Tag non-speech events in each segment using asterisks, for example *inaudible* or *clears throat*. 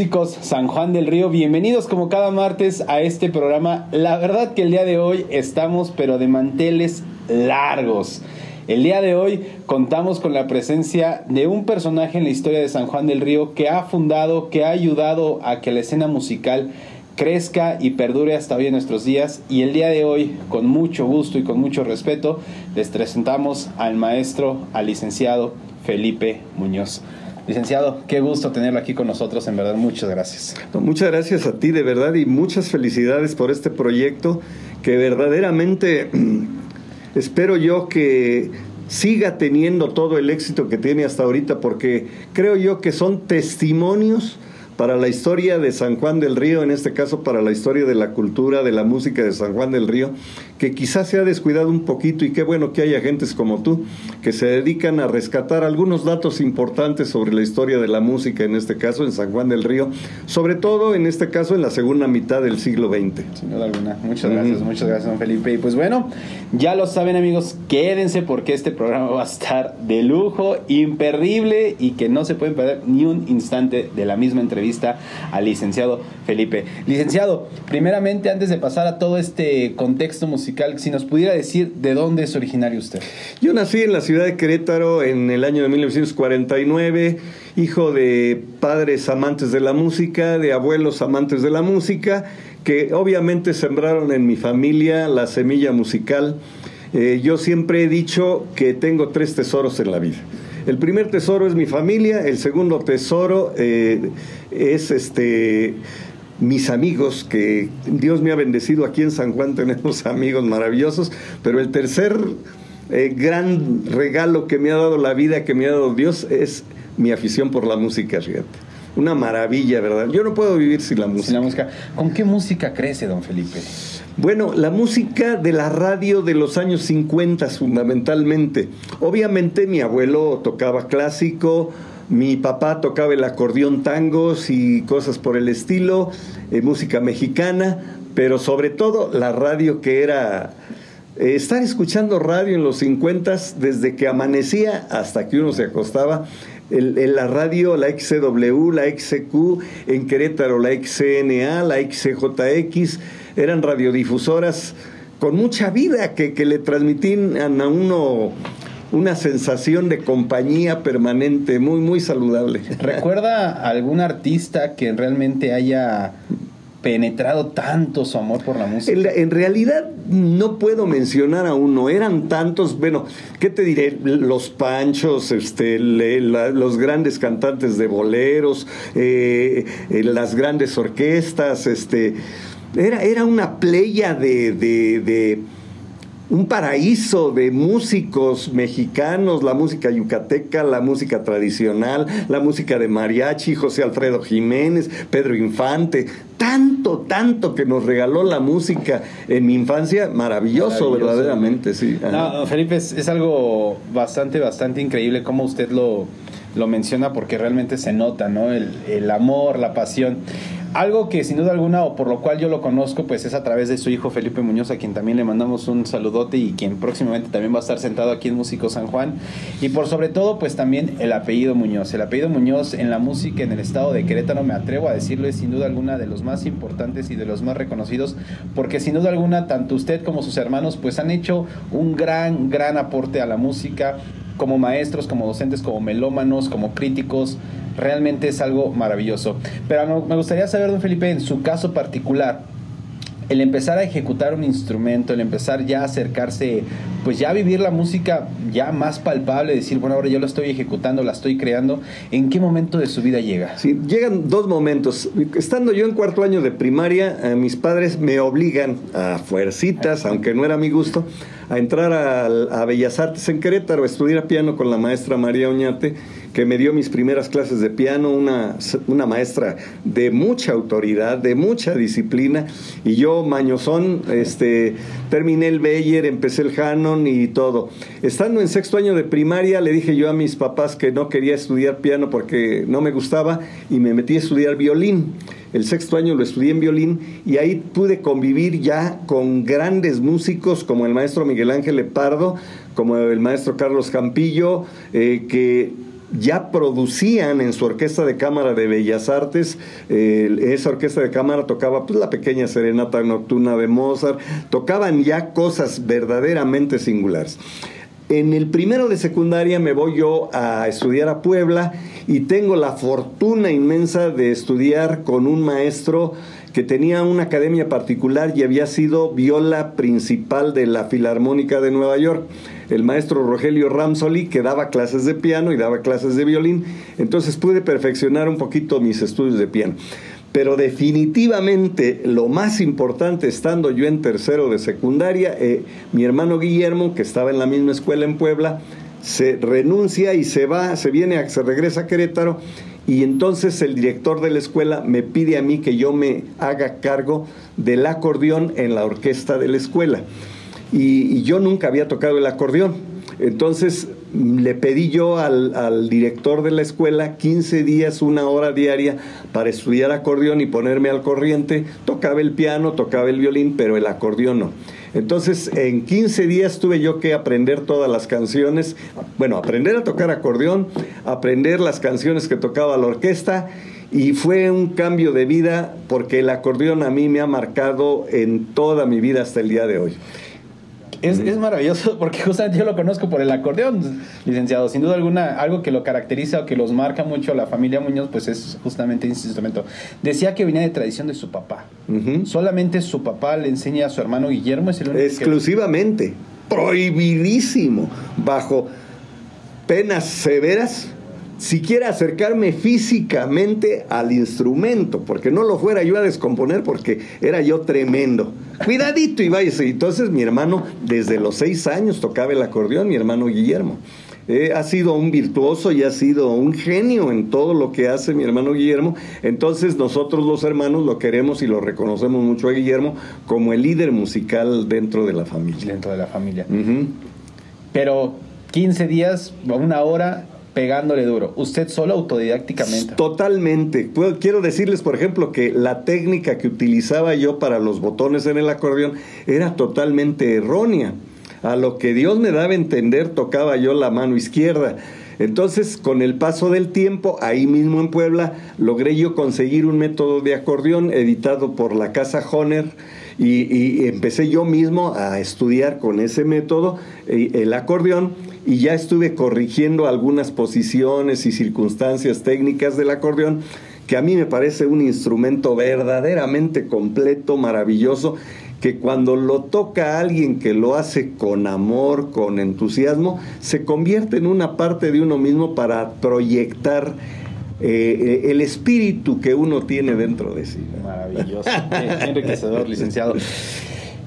músicos San Juan del Río, bienvenidos como cada martes a este programa. La verdad que el día de hoy estamos pero de manteles largos. El día de hoy contamos con la presencia de un personaje en la historia de San Juan del Río que ha fundado, que ha ayudado a que la escena musical crezca y perdure hasta hoy en nuestros días. Y el día de hoy, con mucho gusto y con mucho respeto, les presentamos al maestro, al licenciado Felipe Muñoz. Licenciado, qué gusto tenerlo aquí con nosotros, en verdad, muchas gracias. muchas gracias a ti, de verdad, y muchas felicidades por este proyecto que verdaderamente *clears throat* espero yo que siga teniendo todo el éxito que tiene hasta ahorita, porque creo yo que son testimonios para la historia de San Juan del Río, en este caso para la historia de la cultura, de la música de San Juan del Río, que quizás se ha descuidado un poquito y qué bueno que haya gentes como tú que se dedican a rescatar algunos datos importantes sobre la historia de la música, en este caso en San Juan del Río, sobre todo en este caso en la segunda mitad del siglo XX. Sin duda alguna. Muchas gracias, muchas gracias, don Felipe. Y pues bueno, ya lo saben amigos, quédense porque este programa va a estar de lujo, imperdible y que no se pueden perder ni un instante de la misma entrevista al licenciado Felipe. Licenciado, primeramente, antes de pasar a todo este contexto musical, si nos pudiera decir de dónde es originario usted. Yo nací en la ciudad de Querétaro en el año de 1949, hijo de padres amantes de la música, de abuelos amantes de la música, que obviamente sembraron en mi familia la semilla musical. Eh, yo siempre he dicho que tengo tres tesoros en la vida. El primer tesoro es mi familia, el segundo tesoro eh, es este mis amigos, que Dios me ha bendecido aquí en San Juan, tenemos *laughs* amigos maravillosos, pero el tercer eh, gran regalo que me ha dado la vida, que me ha dado Dios, es mi afición por la música, fíjate. Una maravilla, ¿verdad? Yo no puedo vivir sin la música. Sin la música. ¿Con qué música crece, don Felipe? Bueno, la música de la radio de los años 50 fundamentalmente. Obviamente mi abuelo tocaba clásico, mi papá tocaba el acordeón tangos y cosas por el estilo, eh, música mexicana, pero sobre todo la radio que era eh, estar escuchando radio en los 50 desde que amanecía hasta que uno se acostaba. En la radio, la XCW, la XCQ, en Querétaro, la XCNA, la XCJX, eran radiodifusoras con mucha vida que, que le transmitían a uno una sensación de compañía permanente, muy, muy saludable. *laughs* ¿Recuerda algún artista que realmente haya penetrado tanto su amor por la música? En, realidad no puedo mencionar a uno, eran tantos, bueno, ¿qué te diré? Los Panchos, este, los grandes cantantes de boleros, eh, eh, las grandes orquestas, este, era, era una playa de, de, un paraíso de músicos mexicanos, la música yucateca, la música tradicional, la música de mariachi, José Alfredo Jiménez, Pedro Infante, tanto, tanto que nos regaló la música en mi infancia, maravilloso, verdaderamente, sí. No, Felipe, es, algo bastante, bastante increíble cómo usted lo, lo menciona porque realmente se nota, ¿no? El, el amor, la pasión. Algo que sin duda alguna, o por lo cual yo lo conozco, pues es a través de su hijo Felipe Muñoz, a quien también le mandamos un saludote y quien próximamente también va a estar sentado aquí en Músico San Juan. Y por sobre todo, pues también el apellido Muñoz. El apellido Muñoz en la música en el estado de Querétaro, me atrevo a decirlo, es sin duda alguna de los más importantes y de los más reconocidos, porque sin duda alguna, tanto usted como sus hermanos, pues han hecho un gran, gran aporte a la música como maestros, como docentes, como melómanos, como críticos, realmente es algo maravilloso. Pero me gustaría saber, don Felipe, en su caso particular, el empezar a ejecutar un instrumento, el empezar ya a acercarse, pues ya a vivir la música ya más palpable, decir, bueno, ahora yo lo estoy ejecutando, la estoy creando, ¿en qué momento de su vida llega? Sí, llegan dos momentos. Estando yo en cuarto año de primaria, eh, mis padres me obligan a fuercitas, aunque no era mi gusto, a entrar a, a Bellas Artes en Querétaro, a estudiar piano con la maestra María Oñate que me dio mis primeras clases de piano, una, una maestra de mucha autoridad, de mucha disciplina, y yo, mañosón, este, terminé el Beyer, empecé el Hanon y todo. Estando en sexto año de primaria, le dije yo a mis papás que no quería estudiar piano porque no me gustaba y me metí a estudiar violín. El sexto año lo estudié en violín y ahí pude convivir ya con grandes músicos como el maestro Miguel Ángel Lepardo, como el maestro Carlos Campillo, eh, que ya producían en su orquesta de cámara de Bellas Artes, esa orquesta de cámara tocaba pues, la pequeña serenata nocturna de Mozart, tocaban ya cosas verdaderamente singulares. En el primero de secundaria me voy yo a estudiar a Puebla y tengo la fortuna inmensa de estudiar con un maestro que tenía una academia particular y había sido viola principal de la Filarmónica de Nueva York el maestro Rogelio Ramsoli, que daba clases de piano y daba clases de violín. Entonces pude perfeccionar un poquito mis estudios de piano. Pero definitivamente lo más importante, estando yo en tercero de secundaria, eh, mi hermano Guillermo, que estaba en la misma escuela en Puebla, se renuncia y se va, se viene, se regresa a Querétaro y entonces el director de la escuela me pide a mí que yo me haga cargo del acordeón en la orquesta de la escuela y, yo nunca había tocado el acordeón. Entonces le pedí yo al, director de la escuela 15 días, una hora diaria para estudiar acordeón y ponerme al corriente. Tocaba el piano, tocaba el violín, pero el acordeón no. Entonces, en 15 días tuve yo que aprender todas las canciones, bueno, aprender a tocar acordeón, aprender las canciones que tocaba la orquesta y fue un cambio de vida porque el acordeón a mí me ha marcado en toda mi vida hasta el día de hoy. Es, maravilloso *laughs* porque justamente yo lo conozco por el acordeón, licenciado. Sin duda alguna, algo que lo caracteriza o que los marca mucho a la familia Muñoz, pues es justamente ese instrumento. Decía que venía de tradición de su papá. Solamente su papá le enseña a su hermano Guillermo. Es el único Exclusivamente. Prohibidísimo. Bajo penas severas siquiera acercarme físicamente al instrumento, porque no lo fuera yo a descomponer porque era yo tremendo. Cuidadito y. Entonces mi hermano desde los seis años tocaba el acordeón, mi hermano Guillermo. Eh, ha sido un virtuoso y ha sido un genio en todo lo que hace mi hermano Guillermo. Entonces nosotros los hermanos lo queremos y lo reconocemos mucho a Guillermo como el líder musical dentro de la familia. Dentro de la familia. Pero 15 días, una hora, pegándole duro. ¿Usted solo autodidácticamente? Totalmente. quiero decirles, por ejemplo, que la técnica que utilizaba yo para los botones en el acordeón era totalmente errónea. A lo que Dios me daba a entender, tocaba yo la mano izquierda. Entonces, con el paso del tiempo, ahí mismo en Puebla, logré yo conseguir un método de acordeón editado por la casa Honer y, empecé yo mismo a estudiar con ese método eh, el acordeón y ya estuve corrigiendo algunas posiciones y circunstancias técnicas del acordeón que a mí me parece un instrumento verdaderamente completo, maravilloso, que cuando lo toca alguien que lo hace con amor, con entusiasmo, se convierte en una parte de uno mismo para proyectar eh, el espíritu que uno tiene dentro de sí. Maravilloso, enriquecedor, licenciado.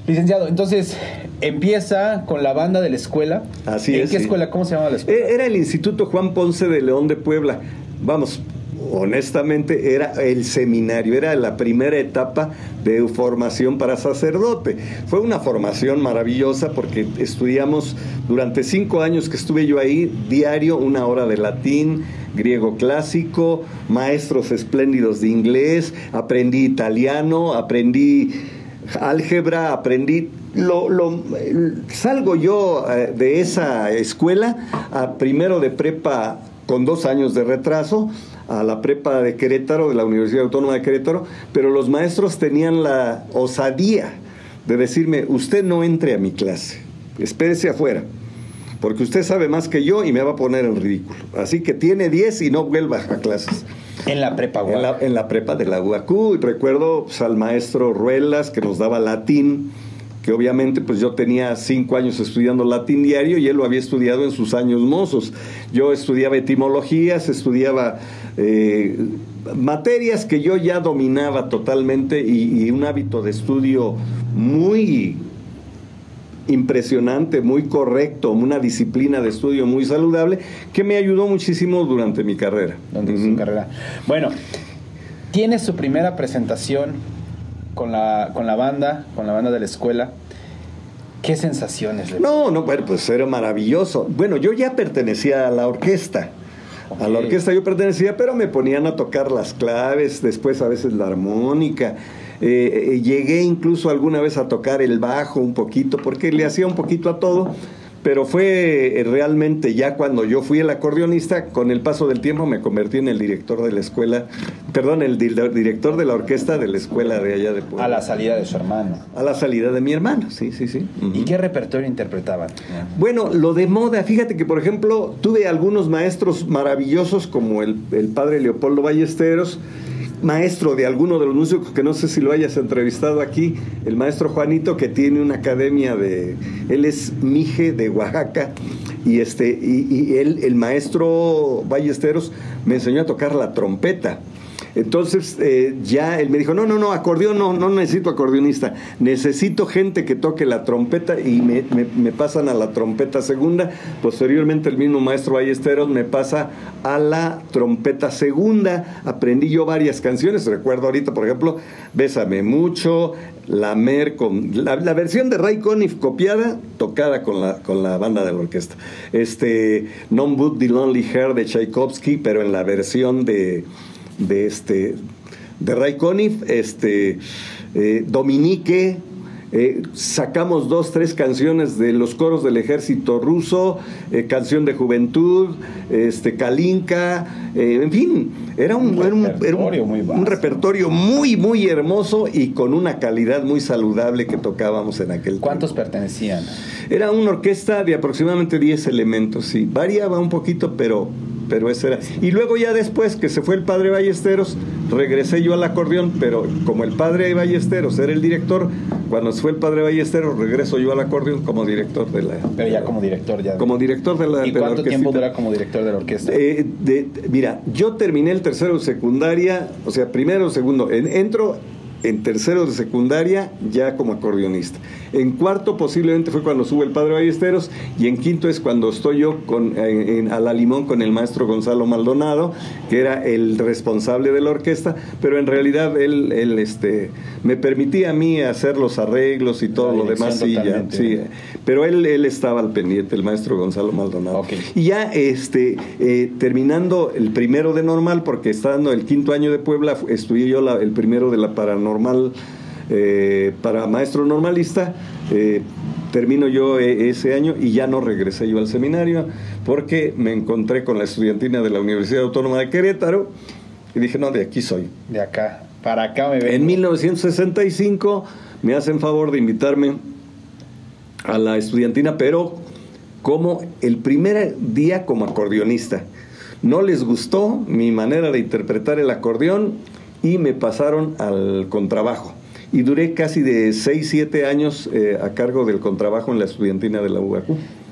Licenciado, entonces empieza con la banda de la escuela. Así ¿En qué escuela? ¿Cómo se llama la escuela? Era el Instituto Juan Ponce de León de Puebla. Vamos, honestamente era el seminario, era la primera etapa de formación para sacerdote. Fue una formación maravillosa porque estudiamos durante cinco años que estuve yo ahí, diario, una hora de latín, griego clásico, maestros espléndidos de inglés, aprendí italiano, aprendí álgebra, aprendí lo, salgo yo eh, de esa escuela a primero de prepa con dos años de retraso a la prepa de Querétaro, de la Universidad Autónoma de Querétaro, pero los maestros tenían la osadía de decirme, usted no entre a mi clase, espérese afuera, porque usted sabe más que yo y me va a poner en ridículo. Así que tiene 10 y no vuelva a clases. En la prepa en la, prepa de la UACU. Recuerdo pues, al maestro Ruelas que nos daba latín que obviamente pues yo tenía cinco años estudiando latín diario y él lo había estudiado en sus años mozos. Yo estudiaba etimologías, estudiaba eh, materias que yo ya dominaba totalmente y, un hábito de estudio muy impresionante, muy correcto, una disciplina de estudio muy saludable que me ayudó muchísimo durante mi carrera. Durante su carrera. Bueno, tiene su primera presentación con la, con la banda, con la banda de la escuela. ¿Qué sensaciones? no, no, bueno, pues era maravilloso. Bueno, yo ya pertenecía a la orquesta. A la orquesta yo pertenecía, pero me ponían a tocar las claves, después a veces la armónica. Eh, eh, llegué incluso alguna vez a tocar el bajo un poquito, porque le hacía un poquito a todo, pero fue eh, realmente ya cuando yo fui el acordeonista, con el paso del tiempo me convertí en el director de la escuela, perdón, el director de la orquesta de la escuela de allá de Puebla. A la salida de su hermano. A la salida de mi hermano, sí, sí, sí. ¿Y qué repertorio interpretaban? Bueno, lo de moda, fíjate que por ejemplo tuve algunos maestros maravillosos como el, el padre Leopoldo Ballesteros, maestro de alguno de los músicos que no sé si lo hayas entrevistado aquí, el maestro Juanito, que tiene una academia de. Él es Mije de Oaxaca. Y, este, y, y él, el maestro Ballesteros, me enseñó a tocar la trompeta. Entonces eh, ya él me dijo, no, no, no, acordeón no, no necesito acordeonista, necesito gente que toque la trompeta y me, me, pasan a la trompeta segunda. Posteriormente el mismo maestro Ballesteros me pasa a la trompeta segunda. Aprendí yo varias canciones, recuerdo ahorita, por ejemplo, Bésame mucho, la Mer con la, versión de Ray Conniff copiada, tocada con la, con la banda de la orquesta. Este, Non But the Lonely Hair de Tchaikovsky, pero en la versión de de este de este eh, Dominique, eh, sacamos dos, tres canciones de los coros del ejército ruso, eh, canción de juventud, este, Kalinka, en fin, era un, repertorio, muy un repertorio muy, muy hermoso y con una calidad muy saludable que tocábamos en aquel ¿Cuántos pertenecían? Era una orquesta de aproximadamente 10 elementos, sí, variaba un poquito, pero pero ese era. Y luego ya después que se fue el padre Ballesteros, regresé yo al acordeón, pero como el padre Ballesteros era el director, cuando se fue el padre Ballesteros, regreso yo al acordeón como director de la... Pero ya como director ya. Como director de la... ¿Y cuánto tiempo dura como director de la orquesta? Eh, mira, yo terminé el tercero de secundaria, o sea, primero, segundo, entro en tercero de secundaria ya como acordeonista. En cuarto posiblemente fue cuando sube el Padre Ballesteros y en quinto es cuando estoy yo con, a la limón con el maestro Gonzalo Maldonado, que era el responsable de la orquesta, pero en realidad él, él este, me permitía a mí hacer los arreglos y todo lo demás. Sí, ya, sí, pero él, él estaba al pendiente, el maestro Gonzalo Maldonado. Y ya este, eh, terminando el primero de normal, porque estando el quinto año de Puebla, estudié yo la, el primero de la paranormal normal eh, para maestro normalista. Eh, termino yo eh, ese año y ya no regresé yo al seminario porque me encontré con la estudiantina de la Universidad Autónoma de Querétaro y dije, no, de aquí soy. De acá, para acá me vengo. En 1965 me hacen favor de invitarme a la estudiantina, pero como el primer día como acordeonista. No les gustó mi manera de interpretar el acordeón y me pasaron al contrabajo. Y duré casi de 6, 7 años eh, a cargo del contrabajo en la estudiantina de la UAQ.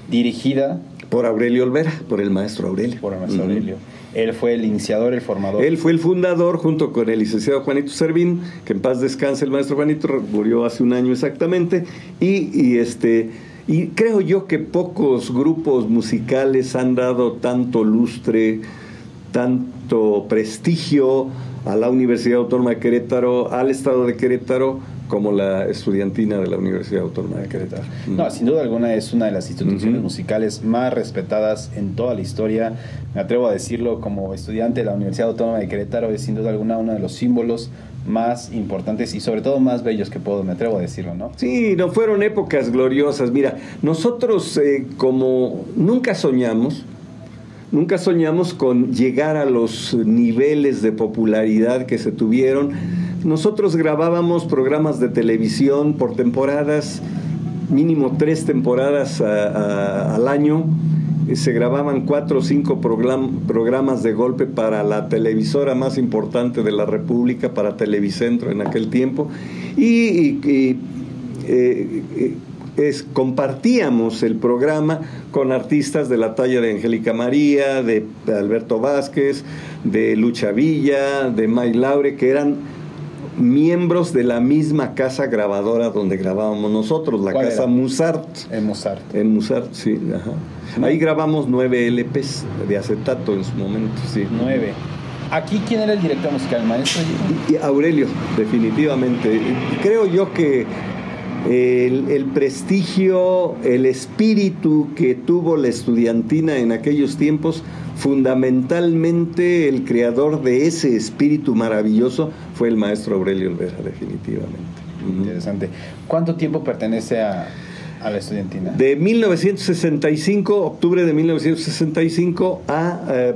Dirigida por Aurelio Olvera, por el maestro Aurelio. Por el maestro Aurelio. Él fue el iniciador, el formador. Él fue el fundador junto con el licenciado Juanito Servín, que en paz descanse el maestro Juanito, murió hace un año exactamente, y, y este... Y creo yo que pocos grupos musicales han dado tanto lustre, tanto prestigio a la Universidad Autónoma de Querétaro, al Estado de Querétaro, como la estudiantina de la Universidad Autónoma de Querétaro. No, sin duda alguna es una de las instituciones musicales más respetadas en toda la historia. Me atrevo a decirlo como estudiante de la Universidad Autónoma de Querétaro, es sin duda alguna uno de los símbolos más importantes y sobre todo más bellos que puedo, me atrevo a decirlo, ¿no? Sí, no fueron épocas gloriosas. Mira, nosotros eh, como nunca soñamos, Nunca soñamos con llegar a los niveles de popularidad que se tuvieron. Nosotros grabábamos programas de televisión por temporadas, mínimo tres temporadas al año. Se grababan cuatro o cinco programas de golpe para la televisora más importante de la República, para Televicentro en aquel tiempo. Y, eh, eh, es, compartíamos el programa con artistas de la talla de Angélica María, de Alberto Vázquez, de Lucha Villa, de May Laure, que eran miembros de la misma casa grabadora donde grabábamos nosotros, la casa Musart. En Musart. En Musart, sí. Ahí grabamos nueve LPs de acetato en su momento, sí. Nueve. ¿Aquí quién era el director musical, maestro? Aurelio, definitivamente. Creo yo que el, prestigio, el espíritu que tuvo la estudiantina en aquellos tiempos, fundamentalmente el creador de ese espíritu maravilloso fue el maestro Aurelio Olvera, definitivamente. Interesante. ¿Cuánto tiempo pertenece a, A la estudiantina. De 1965, octubre de 1965 a eh,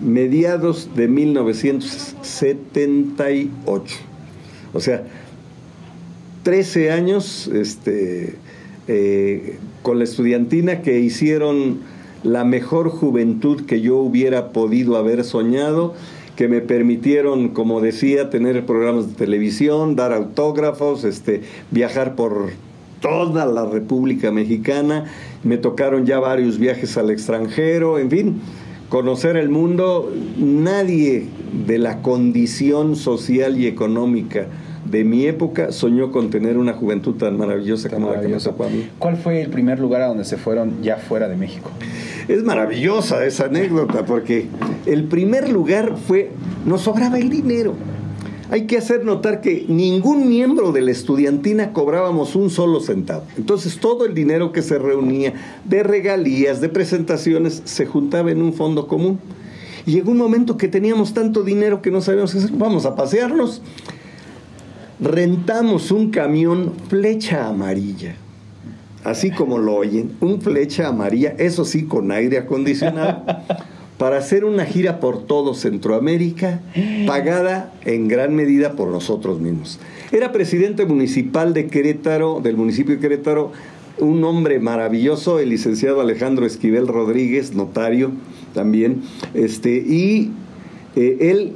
mediados de 1978. O sea, 13 años este, eh, con la estudiantina que hicieron la mejor juventud que yo hubiera podido haber soñado, que me permitieron, como decía, tener programas de televisión, dar autógrafos, este, viajar por toda la República Mexicana, me tocaron ya varios viajes al extranjero, en fin, conocer el mundo, nadie de la condición social y económica de mi época soñó con tener una juventud tan maravillosa como la que me tocó a mí. ¿Cuál fue el primer lugar a donde se fueron ya fuera de México? Es maravillosa esa anécdota porque el primer lugar fue, nos sobraba el dinero. Hay que hacer notar que ningún miembro de la estudiantina cobrábamos un solo centavo. Entonces todo el dinero que se reunía de regalías, de presentaciones, se juntaba en un fondo común. Y llegó un momento que teníamos tanto dinero que no sabíamos qué hacer. Vamos a pasearnos rentamos un camión flecha amarilla. Así como lo oyen, un flecha amarilla, eso sí, con aire acondicionado, *laughs* para hacer una gira por todo Centroamérica, pagada en gran medida por nosotros mismos. Era presidente municipal de Querétaro, del municipio de Querétaro, un hombre maravilloso, el licenciado Alejandro Esquivel Rodríguez, notario también, este, y eh, él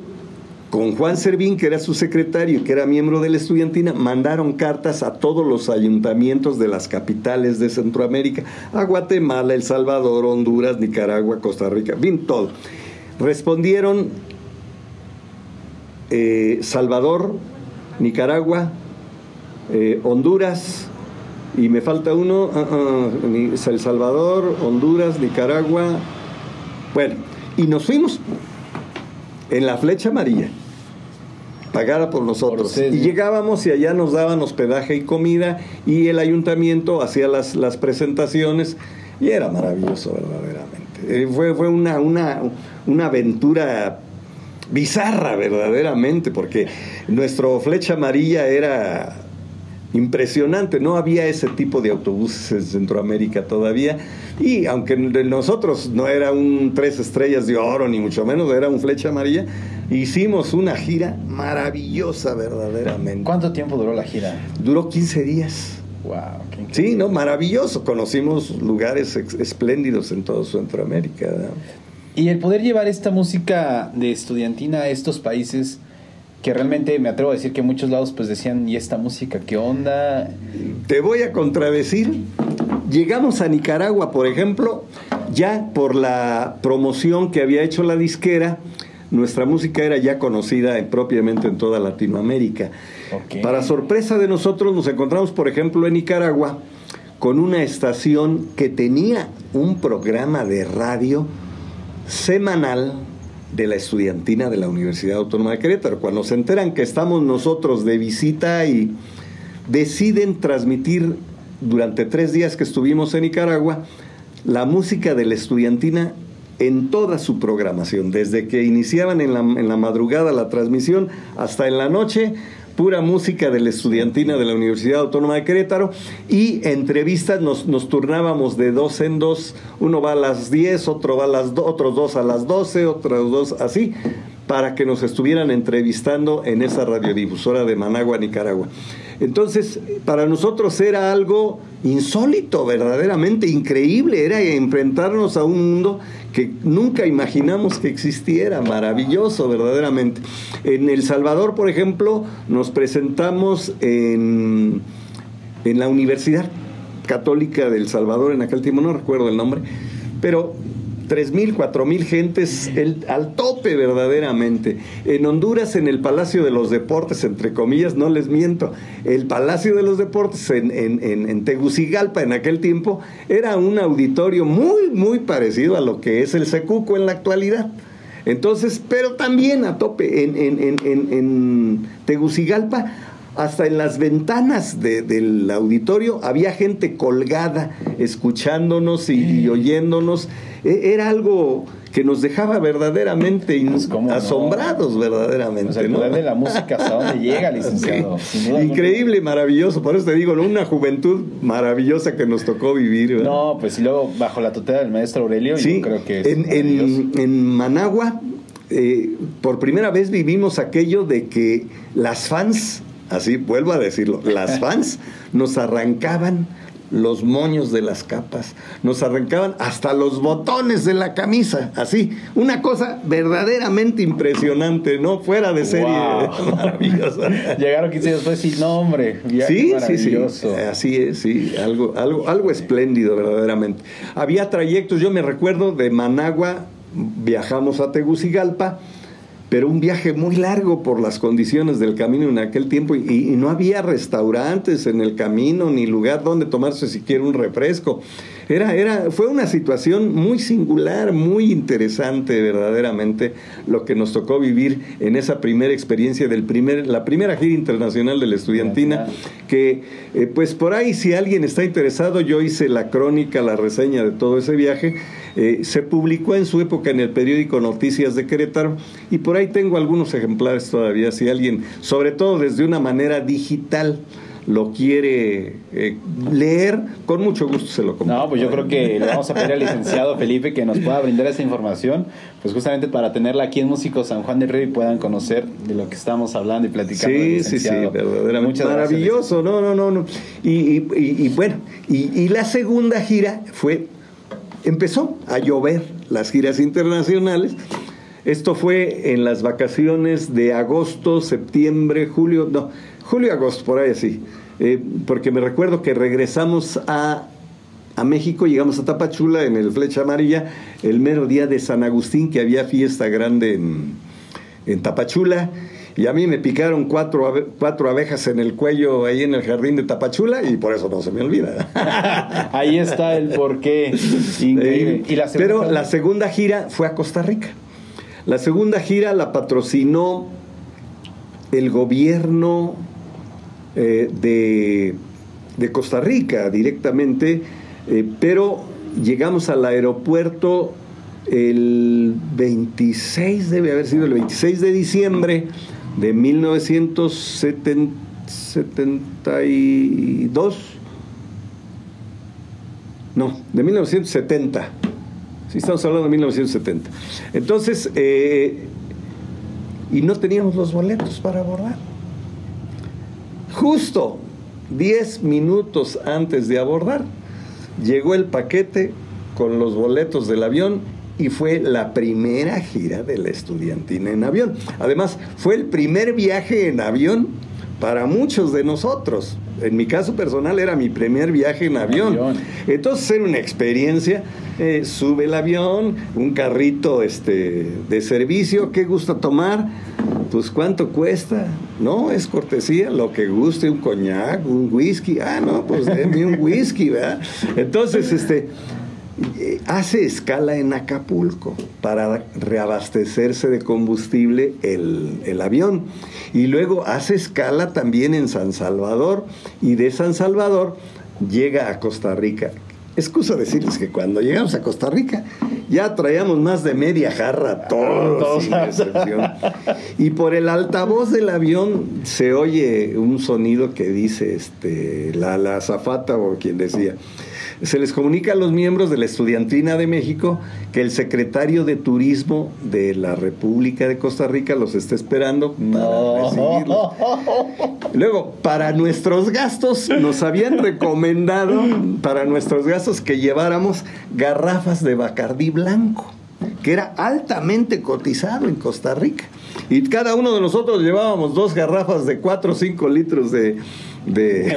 con Juan Servín, que era su secretario y que era miembro de la estudiantina, mandaron cartas a todos los ayuntamientos de las capitales de Centroamérica, a Guatemala, El Salvador, Honduras, Nicaragua, Costa Rica, bien todo. Respondieron eh, Salvador, Nicaragua, eh, Honduras, y me falta uno, ah, ah, El Salvador, Honduras, Nicaragua, bueno, y nos fuimos en la flecha amarilla, pagada por nosotros. y llegábamos y allá nos daban hospedaje y comida y el ayuntamiento hacía las, las presentaciones y era maravilloso verdaderamente. Eh, fue, fue una, una, una aventura bizarra verdaderamente porque nuestro flecha amarilla era impresionante. No había ese tipo de autobuses en Centroamérica todavía. Y aunque nosotros no era un tres estrellas de oro, ni mucho menos, era un flecha amarilla, hicimos una gira maravillosa verdaderamente. ¿Cuánto tiempo duró la gira? Duró 15 días. Wow, sí, no, maravilloso. Conocimos lugares espléndidos en toda Centroamérica. Y el poder llevar esta música de estudiantina a estos países, que realmente me atrevo a decir que en muchos lados pues decían, ¿y esta música qué onda? Te voy a contradecir. Llegamos a Nicaragua, por ejemplo, ya por la promoción que había hecho la disquera, nuestra música era ya conocida propiamente en toda Latinoamérica. Para sorpresa de nosotros nos encontramos, por ejemplo, en Nicaragua con una estación que tenía un programa de radio semanal de la estudiantina de la Universidad Autónoma de Querétaro. Cuando se enteran que estamos nosotros de visita y deciden transmitir durante tres días que estuvimos en Nicaragua la música de la estudiantina en toda su programación, desde que iniciaban en la, en la madrugada la transmisión hasta en la noche, pura música de la estudiantina de la Universidad Autónoma de Querétaro. Y entrevistas nos, nos turnábamos de dos en dos, uno va a las 10, otro va a las otros dos a las 12, otros dos así, para que nos estuvieran entrevistando en esa radiodifusora de Managua, Nicaragua. Entonces, para nosotros era algo insólito, verdaderamente increíble, era enfrentarnos a un mundo que nunca imaginamos que existiera, maravilloso verdaderamente. En El Salvador, por ejemplo, nos presentamos en, en la Universidad Católica del Salvador, en aquel tiempo no recuerdo el nombre, pero tres mil, cuatro mil gentes al tope verdaderamente. En Honduras, en el Palacio de los Deportes, entre comillas, no les miento, el Palacio de los Deportes en, en, en, Tegucigalpa en aquel tiempo era un auditorio muy, muy parecido a lo que es el Secuco en la actualidad. Entonces, pero también a tope en, en Tegucigalpa hasta en las ventanas del auditorio había gente colgada, escuchándonos y, oyéndonos. E, era algo que nos dejaba verdaderamente Pues, asombrados, verdaderamente. O sea, el ¿no? poder de la música hasta dónde llega, licenciado. Sí. Increíble, maravilloso. Por eso te digo, una juventud maravillosa que nos tocó vivir. ¿verdad? No, pues y luego bajo la tutela del maestro Aurelio, Sí, yo creo que es en, en, en Managua, eh, por primera vez vivimos aquello de que las fans, así vuelvo a decirlo, las *laughs* fans nos arrancaban los moños de las capas, nos arrancaban hasta los botones de la camisa, así, una cosa verdaderamente impresionante, ¿no? Fuera de serie, Wow. *laughs* maravillosa. Llegaron 15 años después y no, hombre, viaje Sí, sí, sí. maravilloso. Así es, sí. Algo, algo, algo espléndido, verdaderamente. Había trayectos, yo me recuerdo, de Managua viajamos a Tegucigalpa, pero un viaje muy largo por las condiciones del camino en aquel tiempo y, y no había restaurantes en el camino ni lugar donde tomarse siquiera un refresco. Era, era, fue una situación muy singular, muy interesante verdaderamente lo que nos tocó vivir en esa primera experiencia del primer, la primera gira internacional de la estudiantina, que eh, pues por ahí si alguien está interesado, yo hice la crónica, la reseña de todo ese viaje, eh, se publicó en su época en el periódico Noticias de Querétaro y por ahí tengo algunos ejemplares todavía, si alguien, sobre todo desde una manera digital, lo quiere eh, leer, con mucho gusto se lo comparto. No, pues yo creo que le vamos a pedir al licenciado Felipe que nos pueda brindar esa información, pues justamente para tenerla aquí en Músicos San Juan del Río y puedan conocer de lo que estamos hablando y platicando. Sí, sí, sí, verdaderamente maravilloso, no, no, no, no. Y, y- y- y bueno, y, y la segunda gira fue, empezó a llover las giras internacionales. Esto fue en las vacaciones de agosto, septiembre, julio, no, julio, agosto, por ahí así. Eh, porque me recuerdo que regresamos a, a México, llegamos a Tapachula en el Flecha Amarilla, el mero día de San Agustín, que había fiesta grande en, en Tapachula. Y a mí me picaron cuatro, abe- cuatro abejas en el cuello ahí en el jardín de Tapachula y por eso no se me olvida. *laughs* Ahí está el porqué. Increíble. Y la segunda- Pero la segunda gira fue a Costa Rica. La segunda gira la patrocinó el gobierno eh, de, de Costa Rica directamente, eh, pero llegamos al aeropuerto el 26, debe haber sido el 26 de diciembre de 1972. No, de 1970. Sí, estamos hablando de 1970. Entonces, eh, y no teníamos los boletos para abordar. Justo 10 minutos antes de abordar, llegó el paquete con los boletos del avión y fue la primera gira de la estudiantina en avión. Además, fue el primer viaje en avión para muchos de nosotros. En mi caso personal era mi primer viaje en avión. Avión. Entonces era una experiencia. Eh, sube el avión, un carrito este, de servicio, ¿qué gusta tomar? Pues cuánto cuesta, no, es cortesía, lo que guste, un coñac, un whisky, ah, no, pues déme un whisky, ¿verdad? Entonces, este, eh, hace escala en Acapulco para reabastecerse de combustible el, el avión. Y luego hace escala también en San Salvador y de San Salvador llega a Costa Rica. Excusa decirles que cuando llegamos a Costa Rica ya traíamos más de media jarra todos, Todos. sin excepción. Y por el altavoz del avión se oye un sonido que dice este, la, la azafata o quien decía. Se les comunica a los miembros de la Estudiantina de México que el secretario de Turismo de la República de Costa Rica los está esperando para recibirlos. Luego, para nuestros gastos, nos habían *laughs* recomendado, para nuestros gastos, que lleváramos garrafas de Bacardí blanco, que era altamente cotizado en Costa Rica. Y cada uno de nosotros llevábamos dos garrafas de 4 o 5 litros de, de,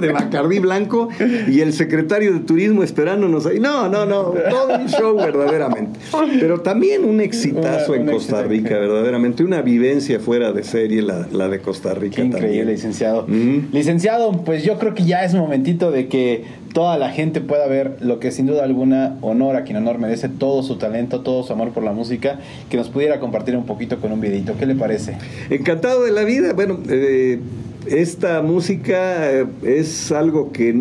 de *laughs* Bacardí blanco y el secretario de turismo esperándonos ahí. No, no, no, todo un show verdaderamente. Pero también un exitazo Una- en Costa. Rica, verdaderamente, una vivencia fuera de serie la, la de Costa Rica. Qué increíble, también. licenciado. Licenciado, pues yo creo que ya es momentito de que toda la gente pueda ver lo que sin duda alguna honor a quien honor merece, todo su talento, todo su amor por la música, que nos pudiera compartir un poquito con un videito. ¿Qué le parece? Encantado de la vida. Bueno, eh, esta música eh, es algo que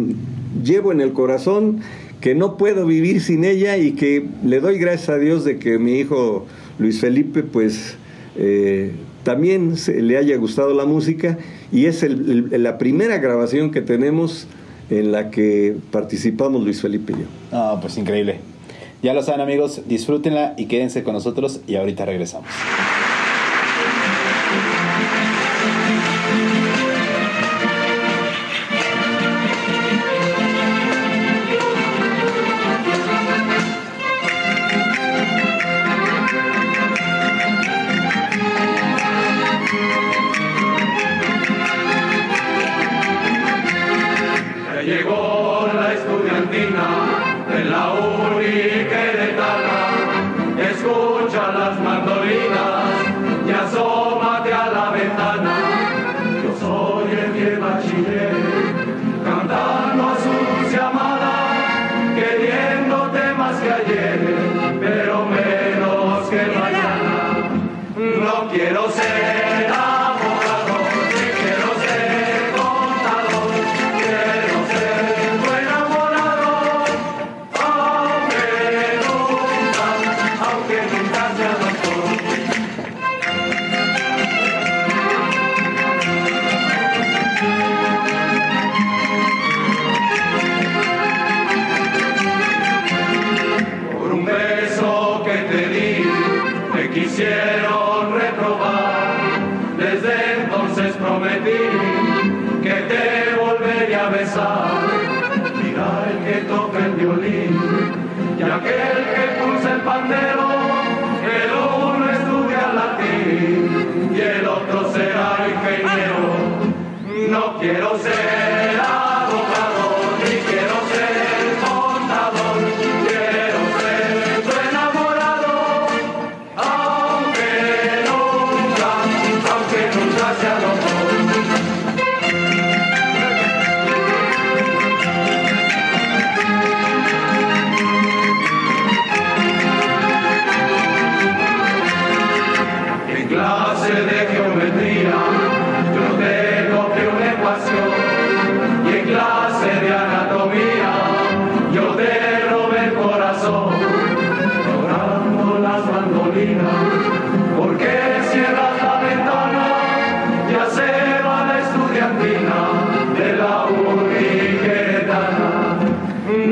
llevo en el corazón, que no puedo vivir sin ella y que le doy gracias a Dios de que mi hijo Luis Felipe pues eh, también se, le haya gustado la música y es la primera grabación que tenemos en la que participamos Luis Felipe y yo. Ah, pues increíble. Ya lo saben amigos, disfrútenla y quédense con nosotros y ahorita regresamos. quiero ser.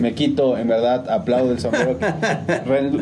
me quito, en verdad, aplaudo el sombrero.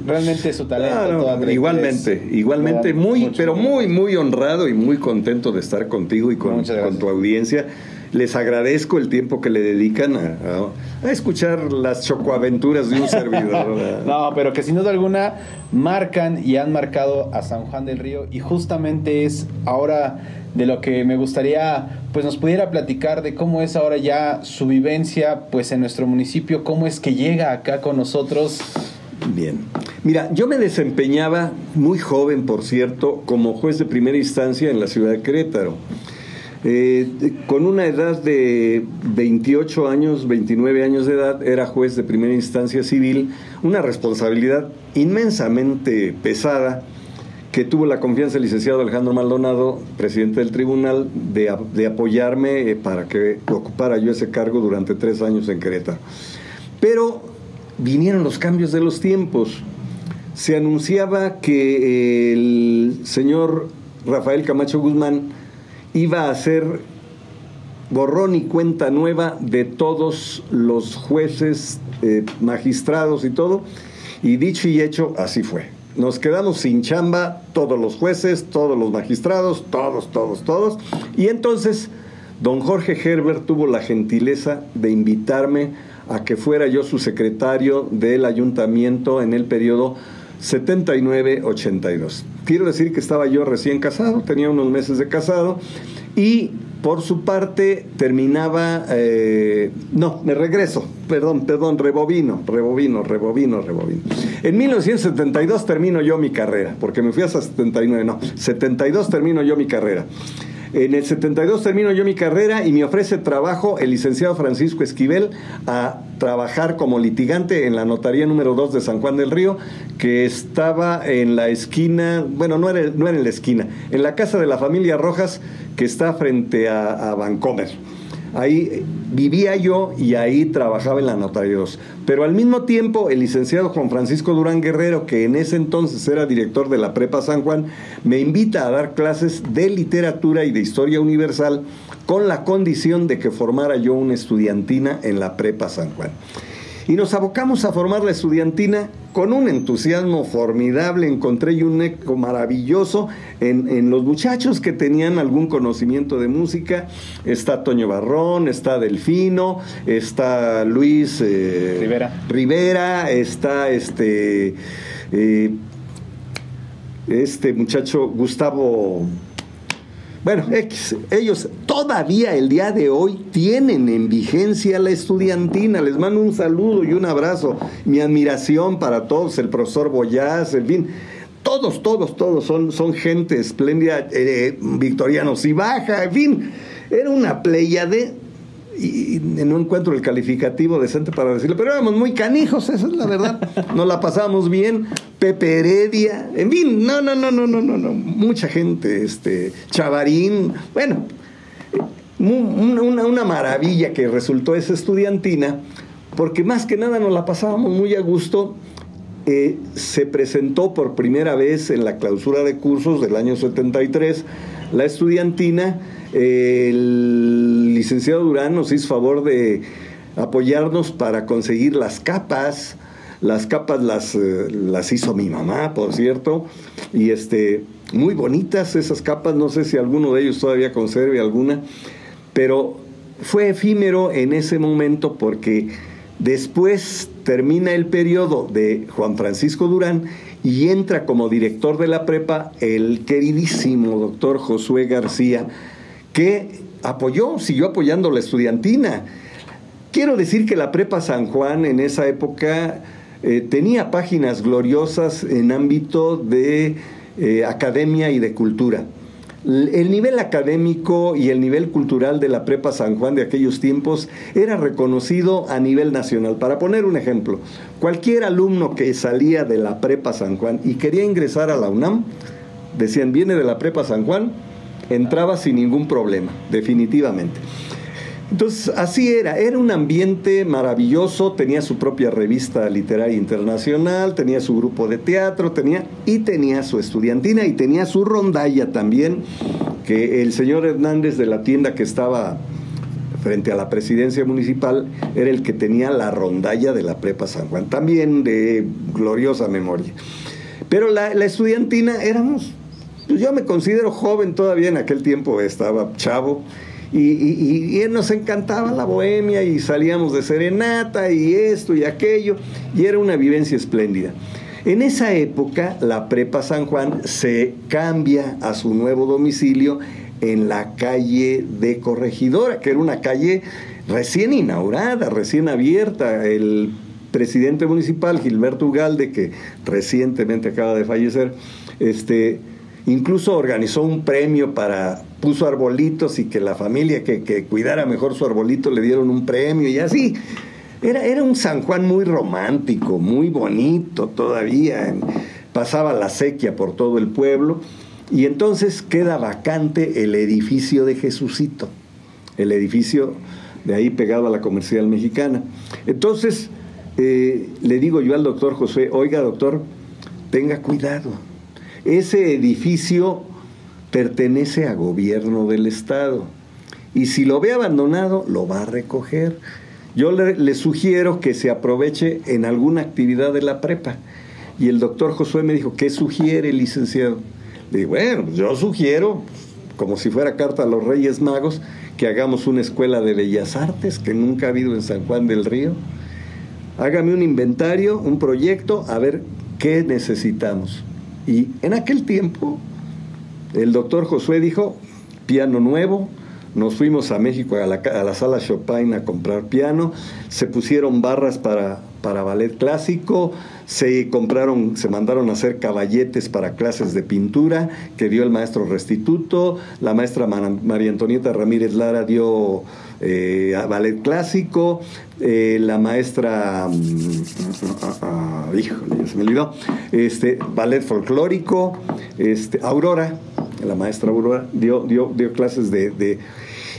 realmente su talento. igualmente, igualmente, muy, pero muy, muy honrado y muy contento de estar contigo y con, con tu audiencia. Les agradezco el tiempo que le dedican a, escuchar las chocoaventuras de un *laughs* servidor. no, pero que sin duda alguna marcan y han marcado a San Juan del Río y justamente es ahora de lo que me gustaría pues nos pudiera platicar de cómo es ahora ya su vivencia pues en nuestro municipio, cómo es que llega acá con nosotros. Bien. Mira, yo me desempeñaba muy joven, por cierto, como juez de primera instancia en la ciudad de Querétaro. Eh, con una edad de 28 años, 29 años de edad, era juez de primera instancia civil, una responsabilidad inmensamente pesada que tuvo la confianza del licenciado Alejandro Maldonado, presidente del tribunal, de, apoyarme eh, para que ocupara yo ese cargo durante tres años en Querétaro. Pero vinieron los cambios de los tiempos. Se anunciaba que el señor Rafael Camacho Guzmán iba a hacer borrón y cuenta nueva de todos los jueces, eh, magistrados y todo. Y dicho y hecho, así fue nos quedamos sin chamba todos los jueces, todos los magistrados, todos, todos, todos. Y entonces don Jorge Herbert tuvo la gentileza de invitarme a que fuera yo su secretario del ayuntamiento en el periodo 79-82. Quiero decir que estaba yo recién casado, tenía unos meses de casado y por su parte terminaba, eh, no, me regreso, perdón, perdón, rebobino, rebobino, rebobino, rebobino. En 1972 termino yo mi carrera, porque me fui hasta 79, no, 72 termino yo mi carrera. En el 72 termino yo mi carrera y me ofrece trabajo el licenciado Francisco Esquivel a trabajar como litigante en la notaría número 2 de San Juan del Río, que estaba en la esquina, bueno, no era, no era en la esquina, en la casa de la familia Rojas, que está frente a, a Vancomer. Ahí vivía yo y ahí trabajaba en la Notaría 2. Pero al mismo tiempo, el licenciado Juan Francisco Durán Guerrero, que en ese entonces era director de la Prepa San Juan, me invita a dar clases de literatura y de historia universal con la condición de que formara yo una estudiantina en la Prepa San Juan y nos abocamos a formar la estudiantina con un entusiasmo formidable. Encontré yo un eco maravilloso en, los muchachos que tenían algún conocimiento de música. Está Toño Barrón, está Delfino, está Luis eh, Rivera. Rivera, está este, eh, este muchacho Gustavo bueno, ellos todavía el día de hoy tienen en vigencia la estudiantina. Les mando un saludo y un abrazo. Mi admiración para todos, el profesor Boyaz, en fin. Todos, todos, todos son, son gente espléndida, eh, victorianos y baja, en fin. Era una playa de y, no encuentro el calificativo decente para decirlo, pero éramos muy canijos, esa es la verdad. *laughs* Nos la pasamos bien. Pepe Heredia, en fin, no, no, no, no, no, no, no. Mucha gente, este, Chavarín, bueno, una, una maravilla que resultó esa estudiantina, porque más que nada nos la pasábamos muy a gusto. Eh, se presentó por primera vez en la clausura de cursos del año 73 la estudiantina el licenciado Durán nos hizo favor de apoyarnos para conseguir las capas. Las capas las, eh, las hizo mi mamá, por cierto, y este, muy bonitas esas capas, no sé si alguno de ellos todavía conserve alguna, pero fue efímero en ese momento porque después termina el periodo de Juan Francisco Durán y entra como director de la prepa el queridísimo doctor Josué García, que apoyó, siguió apoyando la estudiantina. Quiero decir que la Prepa San Juan en esa época eh, tenía páginas gloriosas en ámbito de eh, academia y de cultura. El nivel académico y el nivel cultural de la Prepa San Juan de aquellos tiempos era reconocido a nivel nacional. Para poner un ejemplo, cualquier alumno que salía de la Prepa San Juan y quería ingresar a la UNAM, decían, viene de la Prepa San Juan, entraba sin ningún problema, definitivamente. Entonces, así era, era un ambiente maravilloso, tenía su propia revista literaria internacional, tenía su grupo de teatro, tenía y tenía su estudiantina y tenía su rondalla también, que el señor Hernández de la tienda que estaba frente a la presidencia municipal era el que tenía la rondalla de la Prepa San Juan, también de gloriosa memoria. Pero la, la estudiantina éramos pues yo me considero joven todavía en aquel tiempo, estaba chavo. Y, nos encantaba la bohemia y salíamos de serenata y esto y aquello, y era una vivencia espléndida. En esa época, la Prepa San Juan se cambia a su nuevo domicilio en la calle de Corregidora, que era una calle recién inaugurada, recién abierta. El presidente municipal, Gilberto Ugalde, que recientemente acaba de fallecer, este, Incluso organizó un premio para, puso arbolitos y que la familia que, cuidara mejor su arbolito le dieron un premio y así. Era, era un San Juan muy romántico, muy bonito todavía. Pasaba la sequía por todo el pueblo y entonces queda vacante el edificio de Jesucito, el edificio de ahí pegado a la comercial mexicana. Entonces eh, le digo yo al doctor José, oiga doctor, tenga cuidado ese edificio pertenece a gobierno del Estado y si lo ve abandonado, lo va a recoger. Yo le, sugiero que se aproveche en alguna actividad de la prepa. Y el doctor Josué me dijo, ¿qué sugiere, licenciado? Le dije, bueno, pues yo sugiero, como si fuera carta a los Reyes Magos, que hagamos una escuela de bellas artes que nunca ha habido en San Juan del Río. Hágame un inventario, un proyecto, a ver qué necesitamos. Y en aquel tiempo, el doctor Josué dijo, piano nuevo, nos fuimos a México a la, sala Chopin a comprar piano, se pusieron barras para para ballet clásico, se compraron, se mandaron a hacer caballetes para clases de pintura que dio el maestro Restituto, la maestra María Antonieta Ramírez Lara dio eh, ballet clásico, eh, la maestra, mm, híjole, se me olvidó, este, ballet folclórico, este, Aurora, la maestra Aurora dio, dio, dio clases de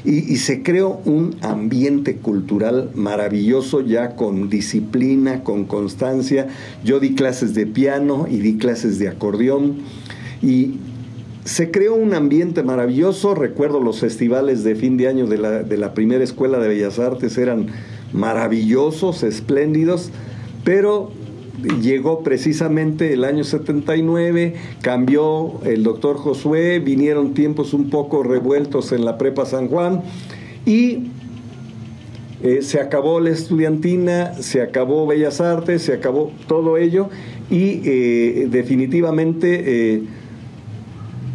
y, se creó un ambiente cultural maravilloso ya con disciplina, con constancia. Yo di clases de piano y di clases de acordeón y se creó un ambiente maravilloso. Recuerdo los festivales de fin de año de la, de la primera escuela de Bellas Artes eran maravillosos, espléndidos, pero llegó precisamente el año 79, cambió el doctor Josué, vinieron tiempos un poco revueltos en la prepa San Juan y eh, se acabó la estudiantina, se acabó Bellas Artes, se acabó todo ello y eh, definitivamente eh,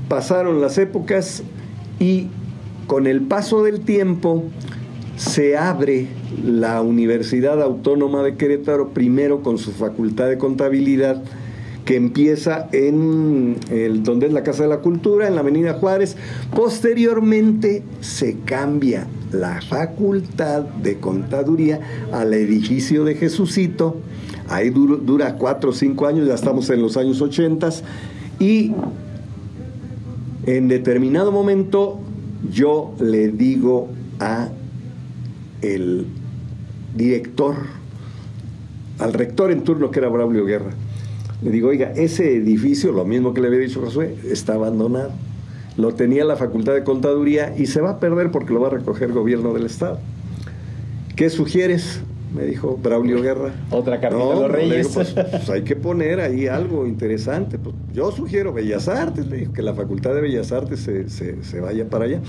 pasaron las épocas y con el paso del tiempo se abre la Universidad Autónoma de Querétaro primero con su facultad de contabilidad que empieza en el, donde es la Casa de la Cultura, en la Avenida Juárez. Posteriormente se cambia la facultad de contaduría al edificio de Jesucito. Ahí dura cuatro o cinco años, ya estamos en los años ochentas. Y en determinado momento yo le digo a el director, al rector en turno que era Braulio Guerra. Le digo, oiga, ese edificio, lo mismo que le había dicho Josué, está abandonado. Lo tenía la Facultad de Contaduría y se va a perder porque lo va a recoger el gobierno del Estado. ¿Qué sugieres? Me dijo Braulio Guerra. Otra carta de los Reyes. Pues, pues, hay que poner ahí algo interesante. Pues, yo sugiero Bellas Artes, le digo, que la Facultad de Bellas Artes se, se vaya para allá.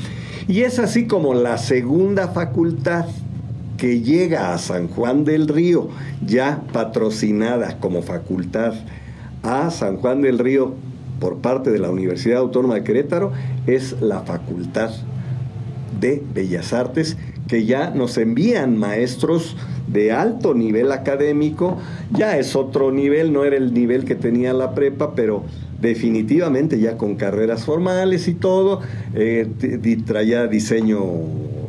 Y es así como la segunda facultad que llega a San Juan del Río, ya patrocinada como facultad a San Juan del Río por parte de la Universidad Autónoma de Querétaro, es la Facultad de Bellas Artes, que ya nos envían maestros de alto nivel académico, ya es otro nivel, no era el nivel que tenía la prepa, pero definitivamente ya con carreras formales y todo, eh, traía diseño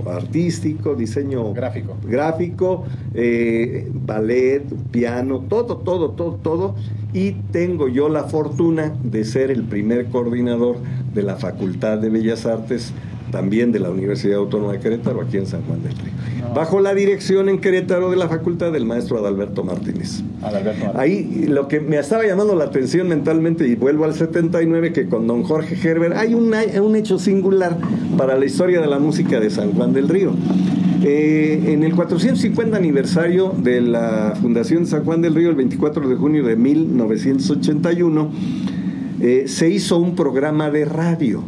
artístico, diseño gráfico, gráfico eh, ballet, piano, todo, todo, todo, todo. Y tengo yo la fortuna de ser el primer coordinador de la Facultad de Bellas Artes también de la Universidad Autónoma de Querétaro, aquí en San Juan del Río. Bajo la dirección en Querétaro de la facultad del maestro Adalberto Martínez. Adalberto Ahí lo que me estaba llamando la atención mentalmente, y vuelvo al 79, que con don Jorge Gerber hay un, un hecho singular para la historia de la música de San Juan del Río. Eh, en el 450 aniversario de la Fundación de San Juan del Río, el 24 de junio de 1981, eh, se hizo un programa de radio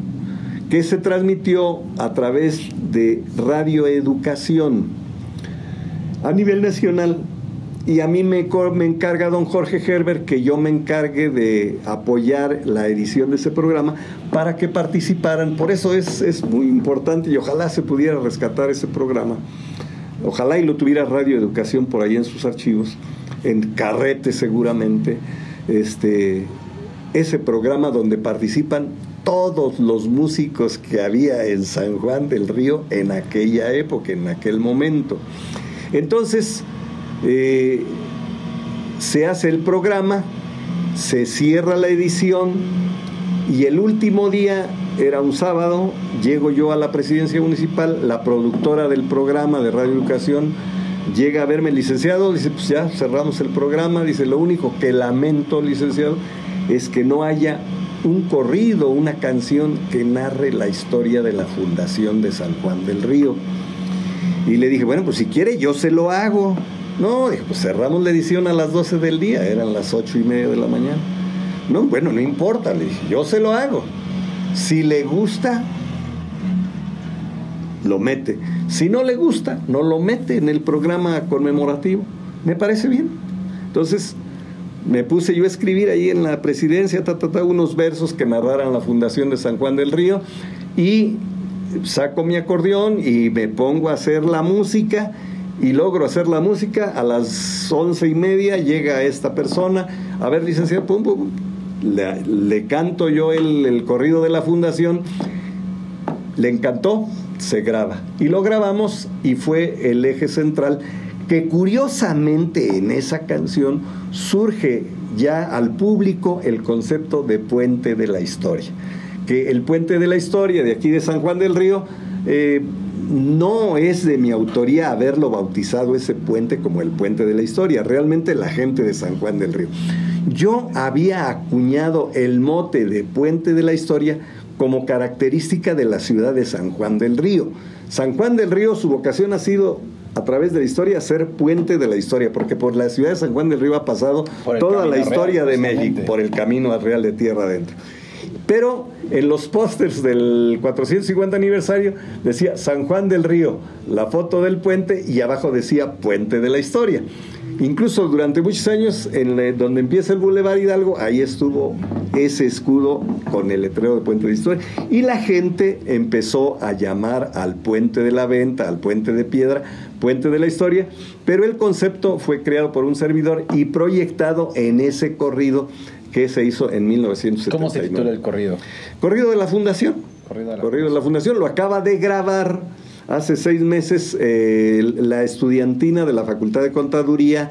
que se transmitió a través de Radio Educación a nivel nacional. Y a mí me, encarga don Jorge Gerber que yo me encargue de apoyar la edición de ese programa para que participaran. Por eso es, es muy importante y ojalá se pudiera rescatar ese programa. Ojalá y lo tuviera Radio Educación por ahí en sus archivos, en carrete seguramente. Este, ese programa donde participan todos los músicos que había en San Juan del Río en aquella época, en aquel momento. Entonces, eh, se hace el programa, se cierra la edición y el último día, era un sábado, llego yo a la presidencia municipal, la productora del programa de Radio Educación llega a verme, licenciado, dice, pues ya cerramos el programa, dice, lo único que lamento, licenciado, es que no haya un corrido, una canción que narre la historia de la fundación de San Juan del Río. Y le dije, bueno, pues si quiere yo se lo hago. No, dije, pues cerramos la edición a las 12 del día, eran las ocho y media de la mañana. No, bueno, no importa, le dije, yo se lo hago. Si le gusta, lo mete. Si no le gusta, no lo mete en el programa conmemorativo. Me parece bien. Entonces, me puse yo a escribir ahí en la presidencia ta, unos versos que narraran la fundación de San Juan del Río y saco mi acordeón y me pongo a hacer la música y logro hacer la música. A las once y media llega esta persona, a ver, licenciado, pum, pum, le, canto yo el corrido de la fundación, le encantó, se graba. Y lo grabamos y fue el eje central que curiosamente en esa canción surge ya al público el concepto de puente de la historia. Que el puente de la historia de aquí de San Juan del Río eh, no es de mi autoría haberlo bautizado ese puente como el puente de la historia, realmente la gente de San Juan del Río. Yo había acuñado el mote de puente de la historia como característica de la ciudad de San Juan del Río. San Juan del Río, su vocación ha sido a través de la historia ser puente de la historia, porque por la ciudad de San Juan del Río ha pasado toda la historia de México, por el camino al Real de Tierra Adentro. Pero en los pósters del 450 aniversario decía San Juan del Río, la foto del puente y abajo decía Puente de la Historia. Incluso durante muchos años, en donde empieza el Boulevard Hidalgo, ahí estuvo ese escudo con el letrero de Puente de Historia. Y la gente empezó a llamar al Puente de la Venta, al Puente de Piedra, Puente de la Historia, pero el concepto fue creado por un servidor y proyectado en ese corrido que se hizo en 1979. ¿Cómo se titula el corrido? Corrido de la Fundación. Corrido de la, corrido de la Fundación. Lo acaba de grabar hace seis meses eh, la estudiantina de la Facultad de Contaduría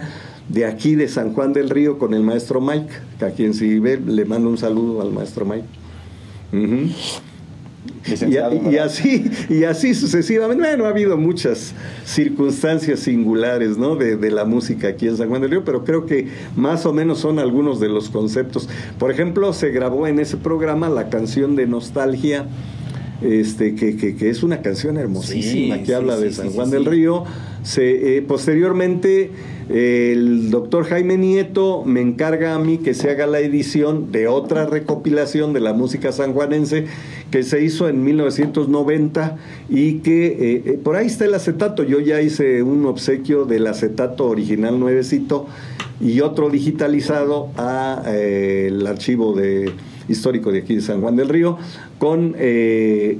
de aquí de San Juan del Río con el maestro Mike, que a quien si ve le mando un saludo al maestro Mike. Y, así y así sucesivamente bueno ha habido muchas circunstancias singulares ¿no? de, de, la música aquí en San Juan del Río pero creo que más o menos son algunos de los conceptos por ejemplo se grabó en ese programa la canción de nostalgia este, que, que, es una canción hermosísima que habla de San Juan del Río. Eh, posteriormente, el doctor Jaime Nieto me encarga a mí que se haga la edición de otra recopilación de la música sanjuanense que se hizo en 1990 y que eh, eh, por ahí está el acetato. Yo ya hice un obsequio del acetato original nuevecito y otro digitalizado a el archivo de histórico de aquí de San Juan del Río, con eh,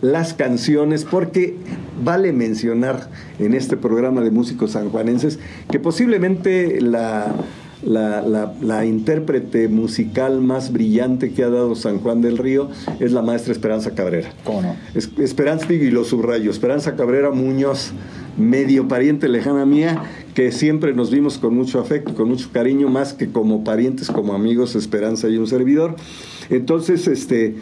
las canciones, porque vale mencionar en este programa de músicos sanjuanenses que posiblemente la, la, intérprete musical más brillante que ha dado San Juan del Río es la maestra Esperanza Cabrera. ¿Cómo no? Esperanza, y lo subrayo, Esperanza Cabrera Muñoz, medio pariente lejana mía, que siempre nos vimos con mucho afecto, con mucho cariño, más que como parientes, como amigos, Esperanza y un servidor. Entonces, este,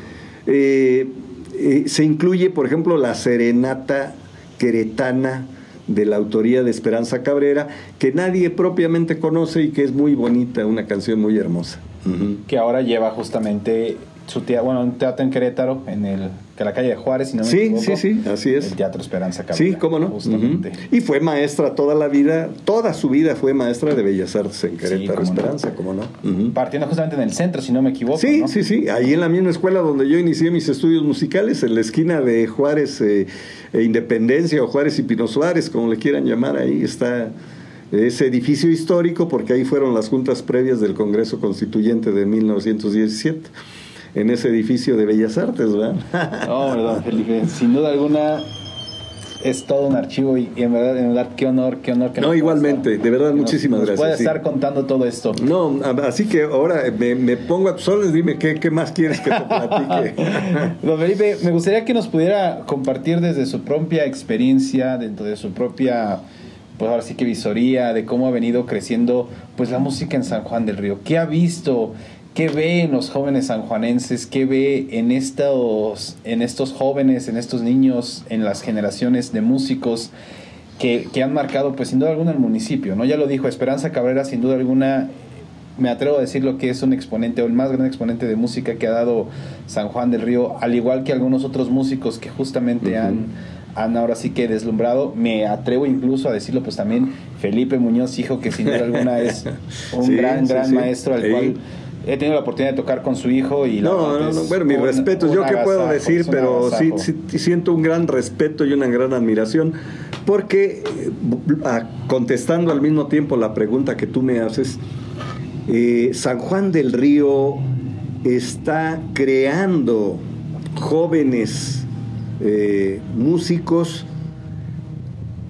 eh, eh, se incluye, por ejemplo, la serenata queretana de la autoría de Esperanza Cabrera, que nadie propiamente conoce y que es muy bonita, una canción muy hermosa. Que ahora lleva justamente su tía, bueno, un teatro en Querétaro, en el que la calle de Juárez, si no me sí, Sí, sí, así es. El Teatro Esperanza Cabrera. Sí, cómo no. Justamente. Y fue maestra toda la vida, toda su vida fue maestra de Bellas Artes en Querétaro Esperanza, cómo no. Partiendo justamente en el centro, si no me equivoco. Sí, sí, sí. Ahí en la misma escuela donde yo inicié mis estudios musicales, en la esquina de Juárez eh, e Independencia o Juárez y Pino Suárez, como le quieran llamar, ahí está ese edificio histórico, porque ahí fueron las juntas previas del Congreso Constituyente de 1917 en ese edificio de Bellas Artes, ¿verdad? No, verdad, Felipe. Sin duda alguna es todo un archivo y, en verdad, en verdad, qué honor, qué honor. Que no, igualmente, de verdad, muchísimas gracias. Puede estar contando todo esto. No, así que ahora me, pongo a soles, dime ¿qué, qué más quieres que te platique. *laughs* Don Felipe, me gustaría que nos pudiera compartir desde su propia experiencia, dentro de su propia pues ahora sí que visoría de cómo ha venido creciendo pues la música en San Juan del Río. ¿Qué ha visto? ¿Qué ve en los jóvenes sanjuanenses? ¿Qué ve en estos, en estos jóvenes, en estos niños, en las generaciones de músicos que, han marcado, pues sin duda alguna, el municipio? ¿no? Ya lo dijo Esperanza Cabrera, sin duda alguna, me atrevo a decir lo que es un exponente o el más grande exponente de música que ha dado San Juan del Río, al igual que algunos otros músicos que justamente han, han ahora sí que deslumbrado. Me atrevo incluso a decirlo, pues también Felipe Muñoz, hijo, que sin duda alguna es *laughs* un gran, gran maestro al cual he tenido la oportunidad de tocar con su hijo y no, no, no, bueno, mi respeto, yo qué puedo decir, pero sí, sí, siento un gran respeto y una gran admiración porque eh, contestando al mismo tiempo la pregunta que tú me haces, eh, San Juan del Río está creando jóvenes eh, músicos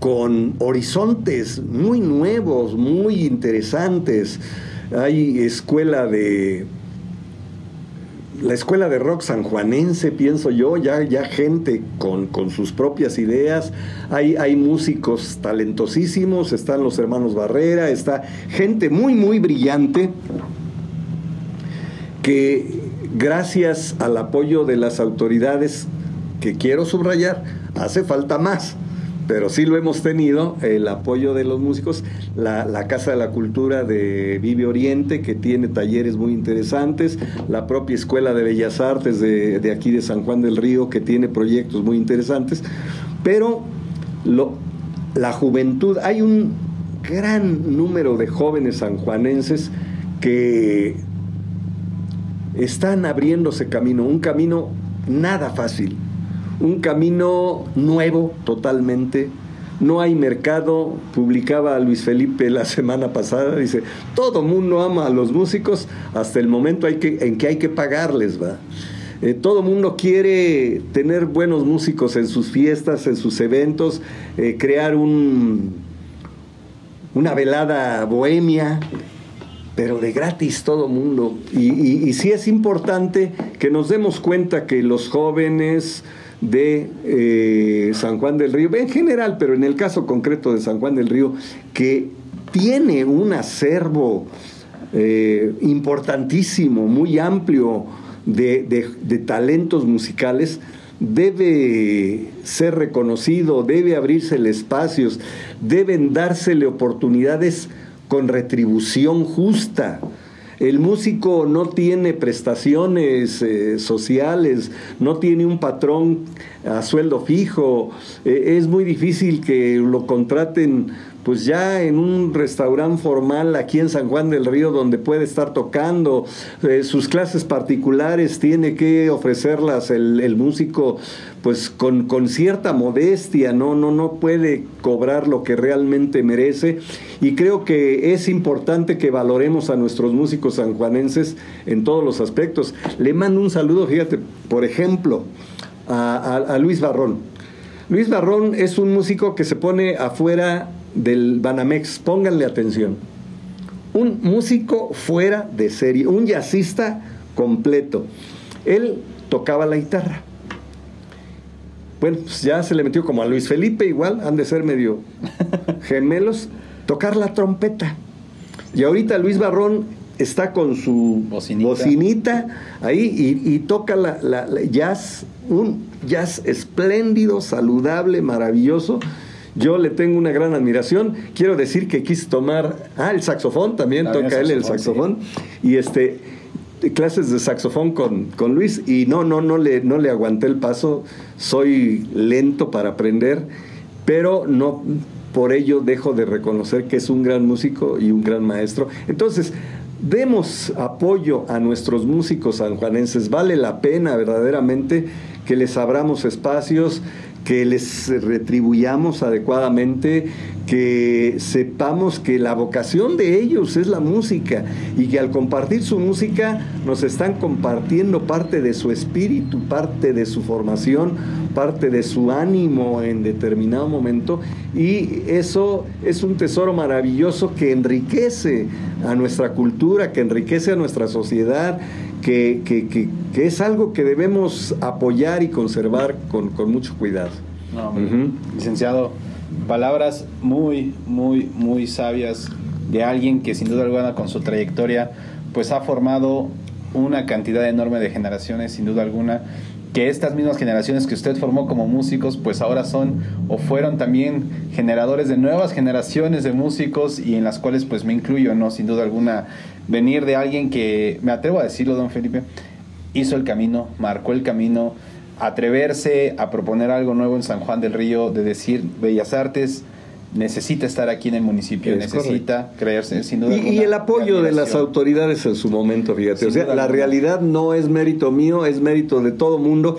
con horizontes muy nuevos, muy interesantes. Hay escuela de la escuela de rock sanjuanense, pienso yo, ya, ya gente con, sus propias ideas, hay, hay, músicos talentosísimos, están los hermanos Barrera, está gente muy, muy brillante que gracias al apoyo de las autoridades, que quiero subrayar, hace falta más pero sí lo hemos tenido, el apoyo de los músicos, la, Casa de la Cultura de Vive Oriente, que tiene talleres muy interesantes, la propia Escuela de Bellas Artes de, de aquí de San Juan del Río, que tiene proyectos muy interesantes, pero lo, la juventud, hay un gran número de jóvenes sanjuanenses que están abriéndose camino, un camino nada fácil un camino nuevo totalmente. No hay mercado, publicaba Luis Felipe la semana pasada, dice, todo mundo ama a los músicos hasta el momento hay que, en que hay que pagarles, ¿va? Eh, todo mundo quiere tener buenos músicos en sus fiestas, en sus eventos, eh, crear un, una velada bohemia, pero de gratis todo mundo. Y, y, y sí es importante que nos demos cuenta que los jóvenes, de eh, San Juan del Río, en general, pero en el caso concreto de San Juan del Río, que tiene un acervo eh, importantísimo, muy amplio de, de talentos musicales, debe ser reconocido, debe abrirse espacios, deben dársele oportunidades con retribución justa. El músico no tiene prestaciones eh, sociales, no tiene un patrón a sueldo fijo, eh, es muy difícil que lo contraten pues ya en un restaurante formal aquí en San Juan del Río donde puede estar tocando, eh, sus clases particulares tiene que ofrecerlas el, músico pues con, con, cierta modestia, ¿no? No, no puede cobrar lo que realmente merece y creo que es importante que valoremos a nuestros músicos sanjuanenses en todos los aspectos. Le mando un saludo, fíjate, por ejemplo, a Luis Barrón. Luis Barrón es un músico que se pone afuera del Banamex, pónganle atención. Un músico fuera de serie, un jazzista completo. Él tocaba la guitarra. Bueno, pues ya se le metió como a Luis Felipe, igual, han de ser medio *laughs* gemelos, tocar la trompeta. Y ahorita Luis Barrón está con su bocinita, ahí y, toca la, la, jazz, un jazz espléndido, saludable, maravilloso yo le tengo una gran admiración. Quiero decir que quise tomar, ah, el saxofón, también toca él el saxofón. Y este, clases de saxofón con, con, Luis y no, no, no le, no le aguanté el paso. Soy lento para aprender, pero no por ello dejo de reconocer que es un gran músico y un gran maestro. Entonces, demos apoyo a nuestros músicos sanjuanenses. Vale la pena verdaderamente que les abramos espacios, que les retribuyamos adecuadamente, que sepamos que la vocación de ellos es la música y que al compartir su música nos están compartiendo parte de su espíritu, parte de su formación, parte de su ánimo en determinado momento. Y eso es un tesoro maravilloso que enriquece a nuestra cultura, que enriquece a nuestra sociedad, que, que, es algo que debemos apoyar y conservar con, mucho cuidado. Licenciado, palabras muy, muy, muy sabias de alguien que sin duda alguna con su trayectoria pues ha formado una cantidad enorme de generaciones, sin duda alguna, que estas mismas generaciones que usted formó como músicos, pues ahora son o fueron también generadores de nuevas generaciones de músicos y en las cuales pues me incluyo, ¿no? Sin duda alguna, venir de alguien que, me atrevo a decirlo, don Felipe, hizo el camino, marcó el camino, atreverse a proponer algo nuevo en San Juan del Río, de decir Bellas Artes necesita estar aquí en el municipio, necesita creerse sin duda. Y, y el apoyo de las autoridades en su momento, fíjate. o sea, la realidad no es mérito mío, es mérito de todo mundo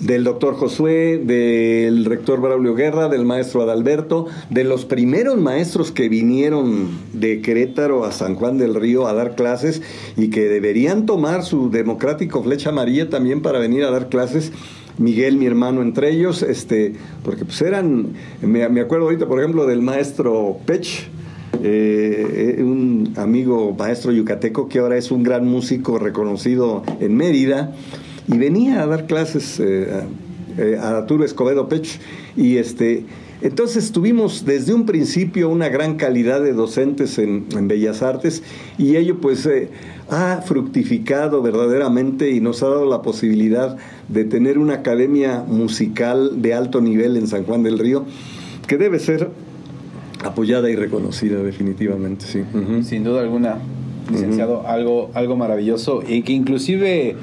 del doctor Josué, del rector Braulio Guerra, del maestro Adalberto, de los primeros maestros que vinieron de Querétaro a San Juan del Río a dar clases y que deberían tomar su democrático flecha amarilla también para venir a dar clases Miguel, mi hermano, entre ellos, este, porque pues eran, me, acuerdo ahorita, por ejemplo, del maestro Pech, eh, eh, un amigo maestro yucateco que ahora es un gran músico reconocido en Mérida y venía a dar clases eh, a Arturo Escobedo Pech y este entonces tuvimos desde un principio una gran calidad de docentes en, Bellas Artes y ello pues ha fructificado verdaderamente y nos ha dado la posibilidad de tener una academia musical de alto nivel en San Juan del Río que debe ser apoyada y reconocida definitivamente, sí. Sin duda alguna, licenciado, algo, algo maravilloso y que inclusive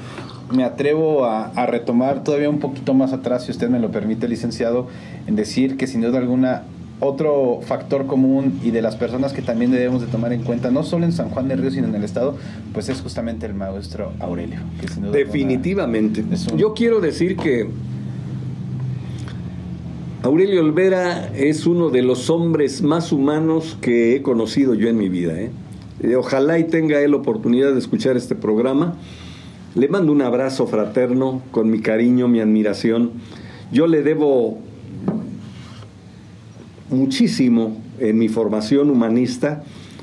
me atrevo a, retomar todavía un poquito más atrás, si usted me lo permite, licenciado, en decir que sin duda alguna otro factor común y de las personas que también debemos de tomar en cuenta, no solo en San Juan de Río, sino en el estado, pues es justamente el maestro Aurelio. Definitivamente. Yo quiero decir que Aurelio Olvera es uno de los hombres más humanos que he conocido yo en mi vida. ¿eh? Eh, ojalá y tenga él oportunidad de escuchar este programa. Le mando un abrazo fraterno con mi cariño, mi admiración. Yo le debo muchísimo en mi formación humanista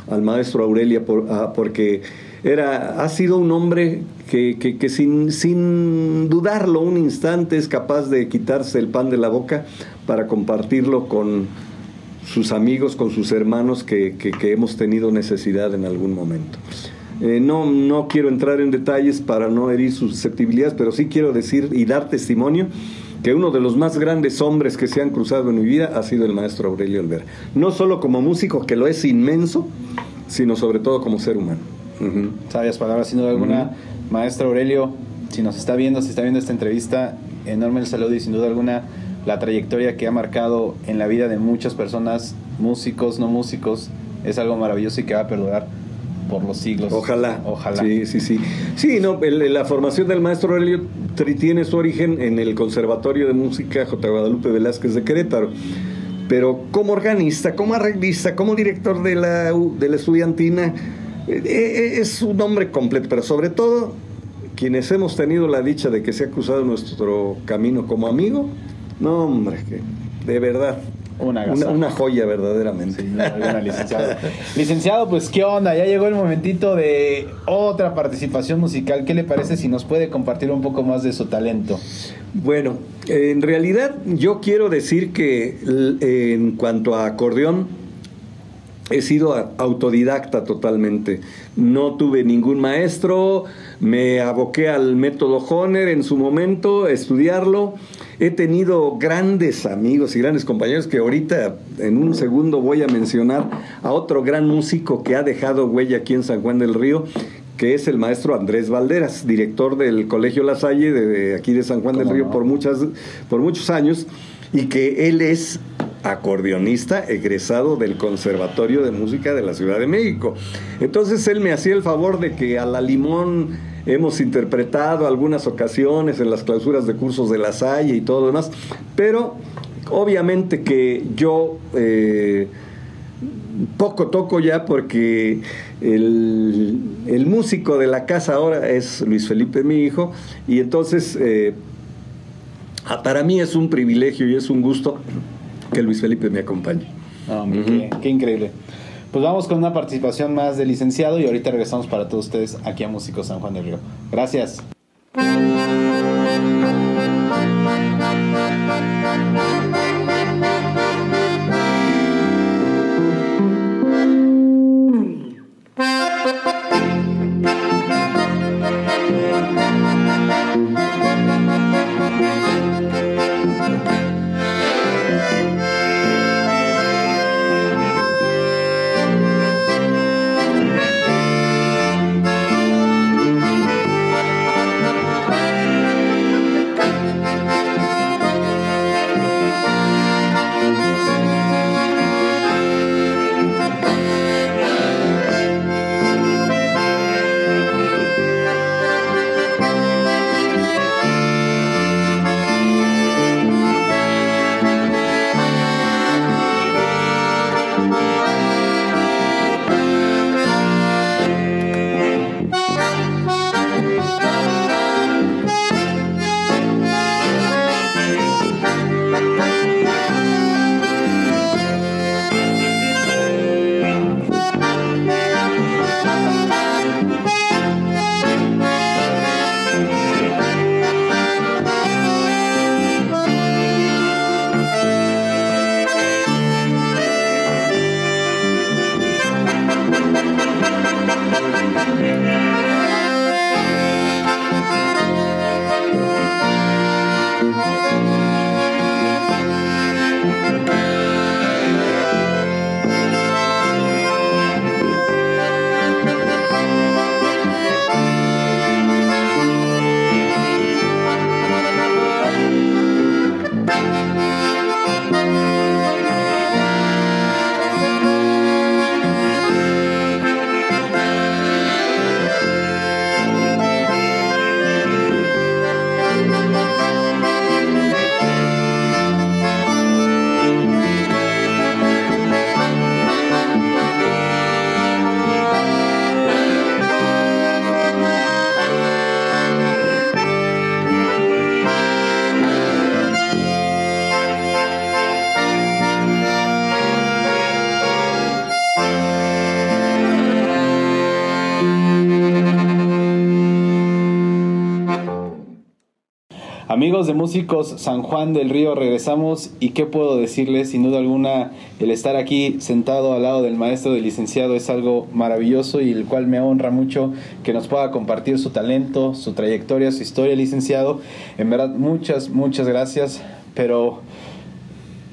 al maestro Aurelia ah, porque era, ha sido un hombre que, sin, sin, dudarlo un instante es capaz de quitarse el pan de la boca para compartirlo con sus amigos, con sus hermanos que, que hemos tenido necesidad en algún momento. Eh, no, no quiero entrar en detalles para no herir sus susceptibilidades, pero sí quiero decir y dar testimonio que uno de los más grandes hombres que se han cruzado en mi vida ha sido el maestro Aurelio Olvera. No solo como músico, que lo es inmenso, sino sobre todo como ser humano. Sabias palabras, sin duda alguna. Maestro Aurelio, si nos está viendo, si está viendo esta entrevista, enorme el saludo y sin duda alguna la trayectoria que ha marcado en la vida de muchas personas, músicos, no músicos, es algo maravilloso y que va a perdurar por los siglos. Ojalá. Ojalá. Sí, sí, sí. Sí, no, la formación del maestro Aurelio tiene su origen en el Conservatorio de Música J. Guadalupe Velázquez de Querétaro. Pero como organista, como arreglista, como director de la, de la estudiantina, eh, eh, es un hombre completo, pero sobre todo quienes hemos tenido la dicha de que se ha cruzado nuestro camino como amigo, no hombre, que de verdad, una, una, joya verdaderamente. licenciado. licenciado, pues qué onda, ya llegó el momentito de otra participación musical. ¿Qué le parece si nos puede compartir un poco más de su talento? Bueno, en realidad yo quiero decir que en cuanto a acordeón, he sido autodidacta totalmente. No tuve ningún maestro, me aboqué al método Honer en su momento, estudiarlo. He tenido grandes amigos y grandes compañeros que ahorita en un segundo voy a mencionar a otro gran músico que ha dejado huella aquí en San Juan del Río, que es el maestro Andrés Valderas, director del Colegio La Salle de aquí de San Juan del Río por, muchas, por muchos años, y que él es acordeonista egresado del Conservatorio de Música de la Ciudad de México. Entonces él me hacía el favor de que a la limón hemos interpretado algunas ocasiones en las clausuras de cursos de la Salle y todo lo demás, pero obviamente que yo eh, poco toco ya porque el, músico de la casa ahora es Luis Felipe, mi hijo, y entonces eh, para mí es un privilegio y es un gusto que Luis Felipe me acompañe. qué, increíble. Pues vamos con una participación más del licenciado y ahorita regresamos para todos ustedes aquí a Músicos San Juan del Río. Gracias. De Músicos San Juan del Río, regresamos y qué puedo decirles, sin duda alguna, el estar aquí sentado al lado del maestro del licenciado es algo maravilloso y el cual me honra mucho que nos pueda compartir su talento, su trayectoria, su historia, licenciado. En verdad, muchas, muchas gracias, pero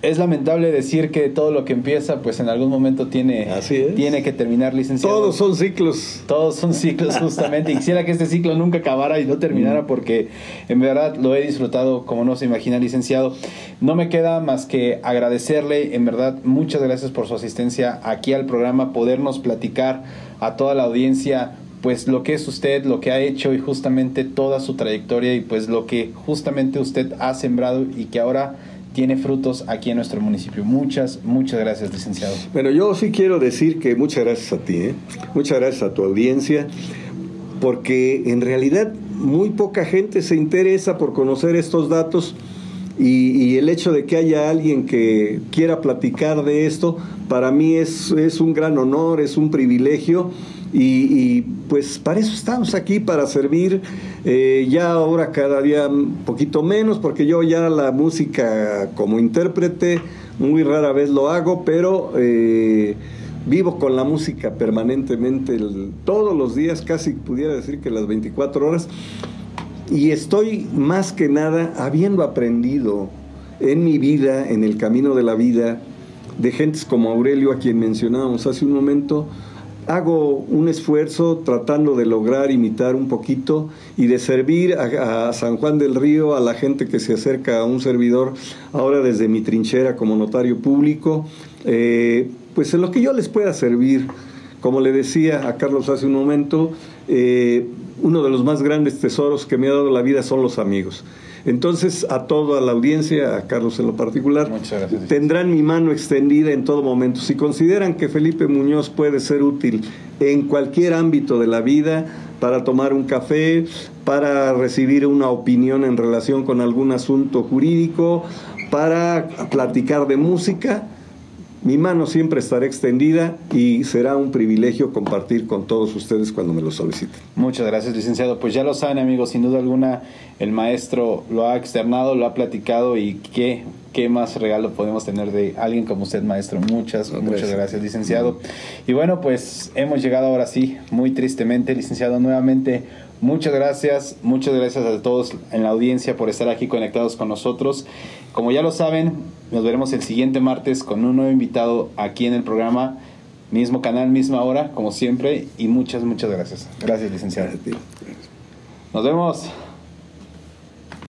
es lamentable decir que todo lo que empieza, pues en algún momento tiene, tiene que terminar, licenciado. Todos son ciclos. Todos son ciclos, justamente. y quisiera que este ciclo nunca acabara y no terminara, mm. porque en verdad lo he disfrutado como no se imagina, licenciado. No me queda más que agradecerle, en verdad, muchas gracias por su asistencia aquí al programa, podernos platicar a toda la audiencia pues lo que es usted, lo que ha hecho y justamente toda su trayectoria y pues lo que justamente usted ha sembrado y que ahora tiene frutos aquí en nuestro municipio. Muchas, muchas gracias, licenciado. Bueno, yo sí quiero decir que muchas gracias a ti, ¿eh? muchas gracias a tu audiencia, porque en realidad muy poca gente se interesa por conocer estos datos y, el hecho de que haya alguien que quiera platicar de esto, para mí es, es un gran honor, es un privilegio y, pues para eso estamos aquí, para servir. Eh, ya ahora cada día un poquito menos, porque yo ya la música como intérprete muy rara vez lo hago, pero eh, vivo con la música permanentemente todos los días, casi pudiera decir que las 24 horas. Y estoy más que nada habiendo aprendido en mi vida, en el camino de la vida, de gentes como Aurelio, a quien mencionábamos hace un momento, hago un esfuerzo tratando de lograr imitar un poquito y de servir a, San Juan del Río, a la gente que se acerca a un servidor, ahora desde mi trinchera como notario público, eh, pues en lo que yo les pueda servir. Como le decía a Carlos hace un momento, eh, uno de los más grandes tesoros que me ha dado la vida son los amigos. Entonces, a toda la audiencia, a Carlos en lo particular, tendrán mi mano extendida en todo momento. Si consideran que Felipe Muñoz puede ser útil en cualquier ámbito de la vida, para tomar un café, para recibir una opinión en relación con algún asunto jurídico, para platicar de música, mi mano siempre estará extendida y será un privilegio compartir con todos ustedes cuando me lo soliciten. Muchas gracias, licenciado. Pues ya lo saben, amigos, sin duda alguna el maestro lo ha externado, lo ha platicado y qué, qué más regalo podemos tener de alguien como usted, maestro. Muchas, muchas gracias, licenciado. Y bueno, pues hemos llegado ahora sí, muy tristemente, licenciado, nuevamente. Muchas gracias, muchas gracias a todos en la audiencia por estar aquí conectados con nosotros. Como ya lo saben, nos veremos el siguiente martes con un nuevo invitado aquí en el programa. Mismo canal, misma hora, como siempre. Y muchas, muchas gracias. Gracias, licenciado. Nos vemos.